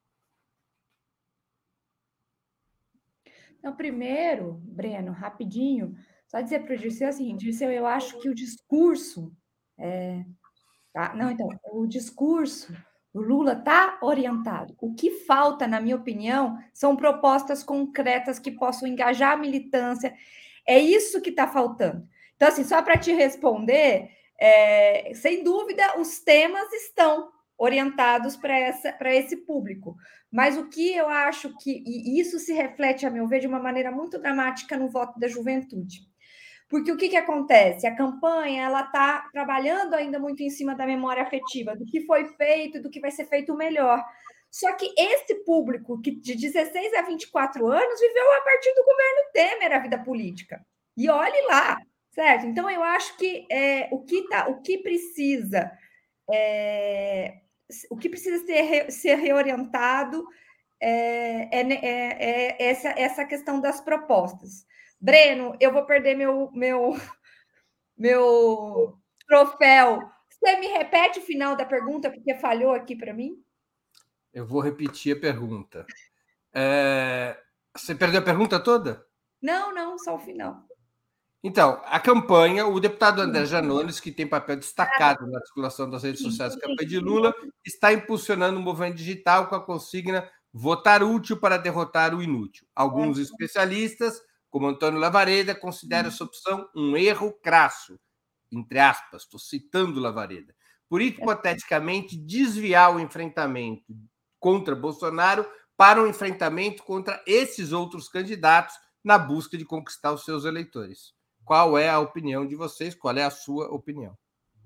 Então, primeiro, Breno, rapidinho, só dizer para o Dirceu assim, Dirceu, eu acho que o discurso. É, tá? Não, então, o discurso o Lula está orientado. O que falta, na minha opinião, são propostas concretas que possam engajar a militância. É isso que está faltando. Então, assim, só para te responder, é, sem dúvida, os temas estão orientados para esse público. Mas o que eu acho que, e isso se reflete, a meu ver, de uma maneira muito dramática no voto da juventude. Porque o que, que acontece? A campanha ela está trabalhando ainda muito em cima da memória afetiva, do que foi feito, do que vai ser feito melhor. Só que esse público que de 16 a 24 anos viveu a partir do governo Temer a vida política. E olhe lá, certo? Então eu acho que é, o, que tá, o que precisa é, o que precisa ser, ser reorientado é, é, é, é essa, essa questão das propostas. Breno, eu vou perder meu, meu, meu troféu. Você me repete o final da pergunta, porque falhou aqui para mim? Eu vou repetir a pergunta. É... Você perdeu a pergunta toda? Não, não, só o final. Então, a campanha, o deputado André Janones, que tem papel destacado na articulação das redes sociais da campanha de Lula, está impulsionando um movimento digital com a consigna votar útil para derrotar o inútil. Alguns especialistas como Antônio Lavareda, considera essa opção um erro crasso, entre aspas, estou citando Lavareda, por hipoteticamente desviar o enfrentamento contra Bolsonaro para um enfrentamento contra esses outros candidatos na busca de conquistar os seus eleitores. Qual é a opinião de vocês? Qual é a sua opinião?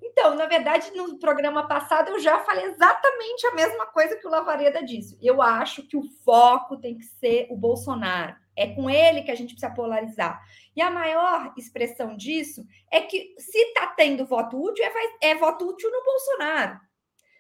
Então, na verdade, no programa passado eu já falei exatamente a mesma coisa que o Lavareda disse. Eu acho que o foco tem que ser o Bolsonaro. É com ele que a gente precisa polarizar. E a maior expressão disso é que, se está tendo voto útil, é, é voto útil no Bolsonaro.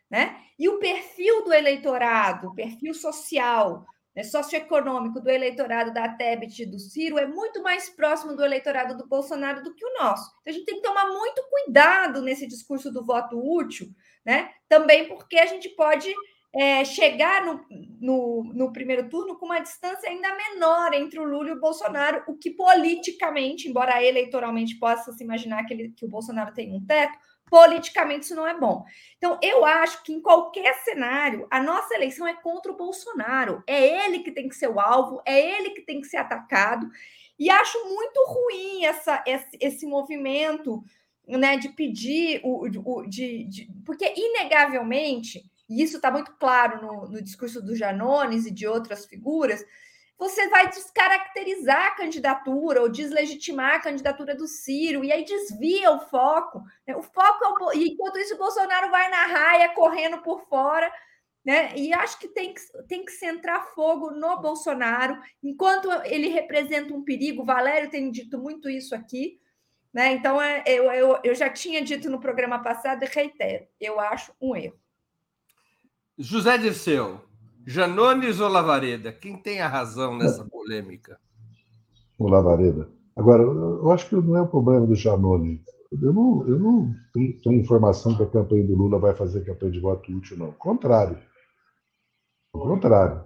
Né? E o perfil do eleitorado, o perfil social, né, socioeconômico do eleitorado da Tebet e do Ciro é muito mais próximo do eleitorado do Bolsonaro do que o nosso. Então, a gente tem que tomar muito cuidado nesse discurso do voto útil, né? Também porque a gente pode é, chegar no, no, no, primeiro turno com uma distância ainda menor entre o Lula e o Bolsonaro, o que politicamente, embora eleitoralmente possa se imaginar que, ele, que o Bolsonaro tem um teto, politicamente isso não é bom. Então, eu acho que em qualquer cenário, a nossa eleição é contra o Bolsonaro. É ele que tem que ser o alvo, é ele que tem que ser atacado. E acho muito ruim essa, esse, esse movimento né, de pedir o, o de, de, porque inegavelmente e isso está muito claro no, no discurso do Janones e de outras figuras, você vai descaracterizar a candidatura ou deslegitimar a candidatura do Ciro, e aí desvia o foco. Né? O foco é o, e enquanto isso, o Bolsonaro vai na raia, correndo por fora, né? E acho que tem que, tem que centrar fogo no Bolsonaro, enquanto ele representa um perigo. Valério tem dito muito isso aqui. Né? Então, é, eu, eu, eu já tinha dito no programa passado e reitero: eu acho um erro. José Dirceu, Janones ou Lavareda? Quem tem a razão nessa polêmica? O Lavareda. Agora, eu acho que não é o problema do Janones. Eu não, eu não tenho informação que a campanha do Lula vai fazer campanha de voto útil, não. Ao contrário. Ao contrário.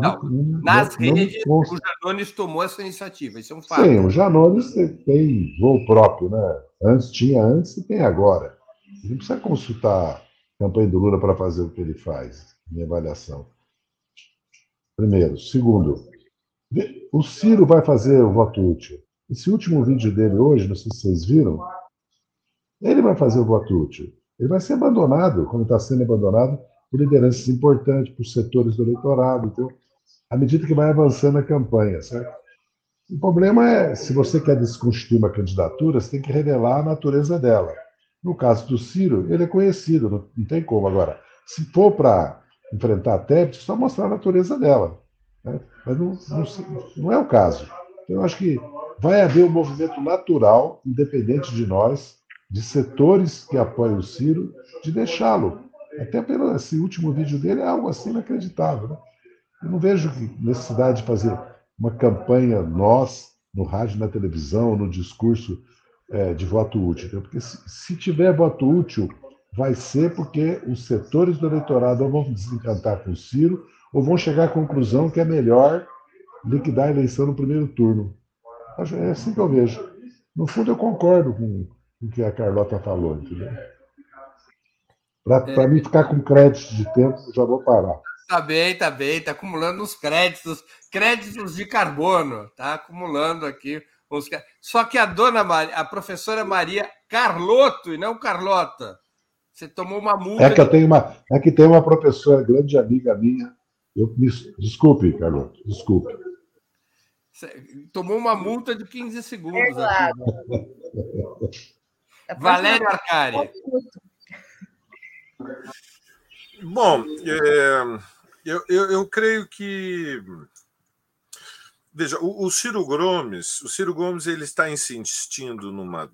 Não, nas não, redes, o Janones tomou essa iniciativa, isso é um fato. Sim, o Janones tem voo próprio, né? Antes tinha antes e tem agora. não precisa consultar campanha do Lula para fazer o que ele faz, minha avaliação. Primeiro. Segundo, o Ciro vai fazer o voto útil. Esse último vídeo dele hoje, não sei se vocês viram, ele vai fazer o voto útil. Ele vai ser abandonado, como está sendo abandonado, por lideranças importantes, por setores do eleitorado. Então, à medida que vai avançando a campanha, certo? O problema é, se você quer desconstituir uma candidatura, você tem que revelar a natureza dela. No caso do Ciro, ele é conhecido, não, tem como. Agora, se for para enfrentar a Tebet, só mostrar a natureza dela. Né? Mas não, não, não, é o caso. Então, eu acho que vai haver um movimento natural, independente de nós, de setores que apoiam o Ciro, de deixá-lo. Até pelo esse último vídeo dele é algo assim inacreditável. Né? Eu não vejo necessidade de fazer uma campanha nós, no rádio, na televisão, no discurso é, de voto útil. Porque se, se tiver voto útil, vai ser porque os setores do eleitorado ou vão desencantar com o Ciro ou vão chegar à conclusão que é melhor liquidar a eleição no primeiro turno. É assim que eu vejo. No fundo, eu concordo com o que a Carlota falou, entendeu? Para é. mim ficar com crédito de tempo, já vou parar. Tá bem, tá bem, tá acumulando os créditos, créditos de carbono, tá acumulando aqui os Só que a dona Maria, a professora Maria Carloto e não Carlota, você tomou uma multa. É que eu tenho uma, é que tem uma professora grande amiga minha. Eu me, desculpe, Carloto, desculpe. Você tomou uma multa de 15 segundos. [laughs] É claro. Valério Arcari. Bom, é, eu, eu, eu, creio que. Veja, o, o, Ciro Gomes, o Ciro Gomes ele está insistindo numa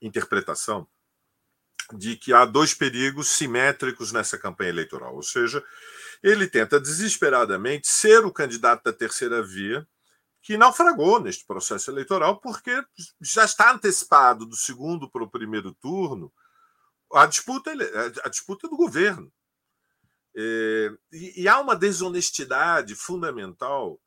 interpretação de que há dois perigos simétricos nessa campanha eleitoral. Ou seja, ele tenta desesperadamente ser o candidato da terceira via, que naufragou neste processo eleitoral, porque já está antecipado do segundo para o primeiro turno a disputa, a disputa do governo. É, e, e há uma desonestidade fundamental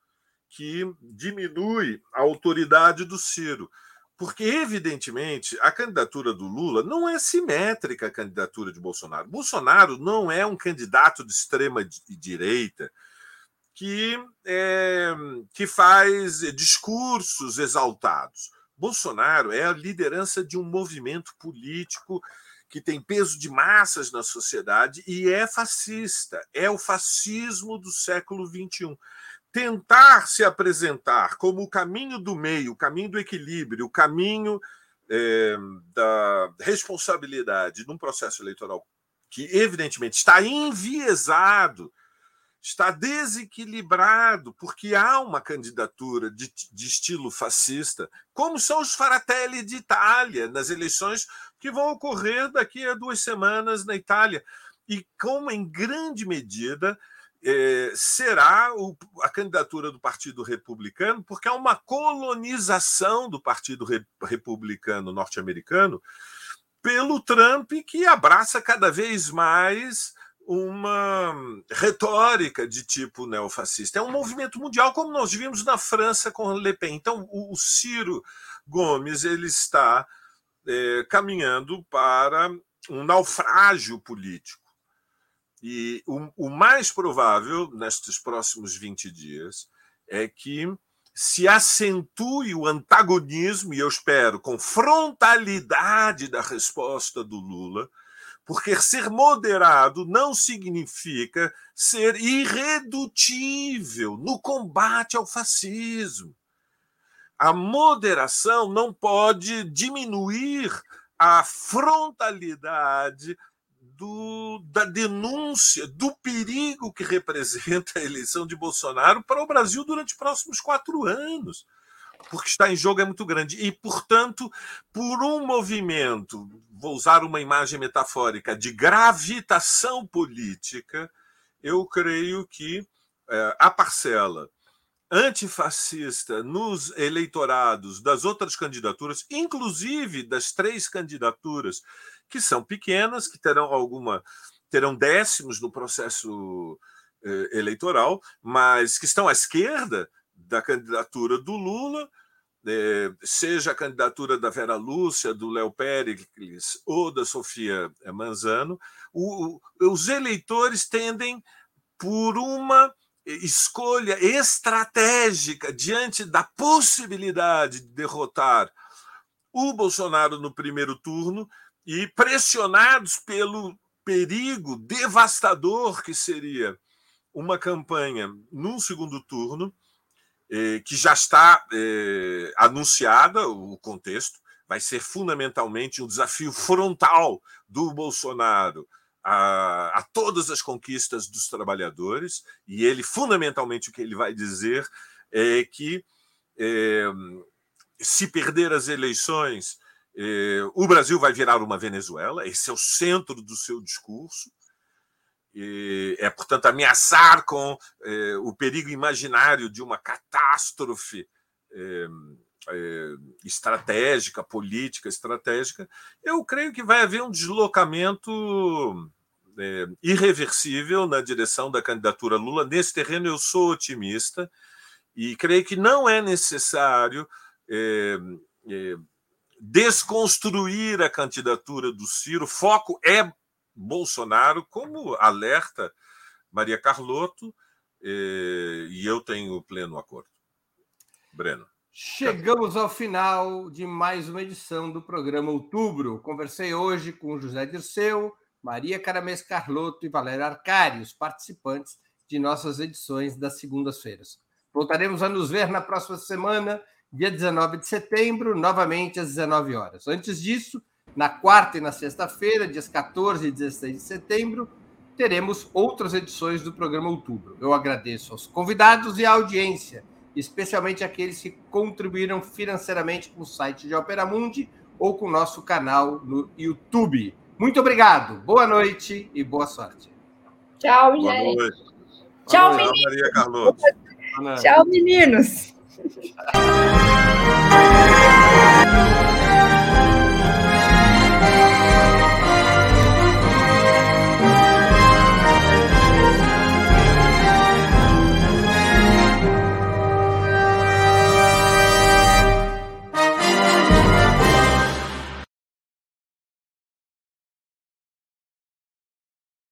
que diminui a autoridade do Ciro. Porque, evidentemente, a candidatura do Lula não é simétrica à candidatura de Bolsonaro. Bolsonaro não é um candidato de extrema direita que, é, que faz discursos exaltados. Bolsonaro é a liderança de um movimento político que tem peso de massas na sociedade e é fascista. É o fascismo do século XXI tentar se apresentar como o caminho do meio, o caminho do equilíbrio, o caminho é, da responsabilidade num processo eleitoral que, evidentemente, está enviesado, está desequilibrado, porque há uma candidatura de, de estilo fascista, como são os Fratelli de Itália, nas eleições que vão ocorrer daqui a duas semanas na Itália. E como, em grande medida, é, será o, a candidatura do Partido Republicano, porque há uma colonização do Partido Re, Republicano norte-americano pelo Trump, que abraça cada vez mais uma retórica de tipo neofascista. É um movimento mundial, como nós vimos na França com Le Pen. Então, o, o Ciro Gomes ele está é, caminhando para um naufrágio político e o, o mais provável, nestes próximos 20 dias, é que se acentue o antagonismo, e eu espero, com frontalidade da resposta do Lula, porque ser moderado não significa ser irredutível no combate ao fascismo. A moderação não pode diminuir a frontalidade do, da denúncia do perigo que representa a eleição de Bolsonaro para o Brasil durante os próximos quatro anos. Porque está em jogo é muito grande. E, portanto, por um movimento, vou usar uma imagem metafórica, de gravitação política, eu creio que é, a parcela antifascista nos eleitorados das outras candidaturas, inclusive das três candidaturas que são pequenas, que terão alguma terão décimos no processo eh, eleitoral, mas que estão à esquerda da candidatura do Lula, é, seja a candidatura da Vera Lúcia, do Léo Péricles ou da Sofia Manzano, o, os eleitores tendem por uma escolha estratégica diante da possibilidade de derrotar o Bolsonaro no primeiro turno e pressionados pelo perigo devastador que seria uma campanha num segundo turno, eh, que já está eh, anunciada, o contexto, vai ser fundamentalmente um desafio frontal do Bolsonaro a, a, todas as conquistas dos trabalhadores, e ele, fundamentalmente, o que ele vai dizer é que é, se perder as eleições, o Brasil vai virar uma Venezuela, esse é o centro do seu discurso. É, portanto, ameaçar com é, o perigo imaginário de uma catástrofe é, estratégica, política estratégica, eu creio que vai haver um deslocamento irreversível na direção da candidatura Lula. Nesse terreno, eu sou otimista e creio que não é necessário é, é, desconstruir a candidatura do Ciro. Foco é Bolsonaro, como alerta Maria Carlotto, é, e eu tenho pleno acordo. Breno. Chegamos ao final de mais uma edição do programa Outubro. Conversei hoje com José Dirceu, Maria Caramês Carlotto e Valério Arcari, os participantes de nossas edições das segundas-feiras. Voltaremos a nos ver na próxima semana, dia 19 de setembro, novamente às 19 horas. Antes disso, na quarta e na sexta-feira, dias 14 e 16 de setembro, teremos outras edições do programa Outubro. Eu agradeço aos convidados e à audiência, especialmente aqueles que contribuíram financeiramente com o site de Opera Mundi ou com o nosso canal no YouTube. Muito obrigado. Boa noite e boa sorte. Tchau, boa gente. Noite. Tchau, boa meninos. Tchau, meninos. 哈哈。[laughs]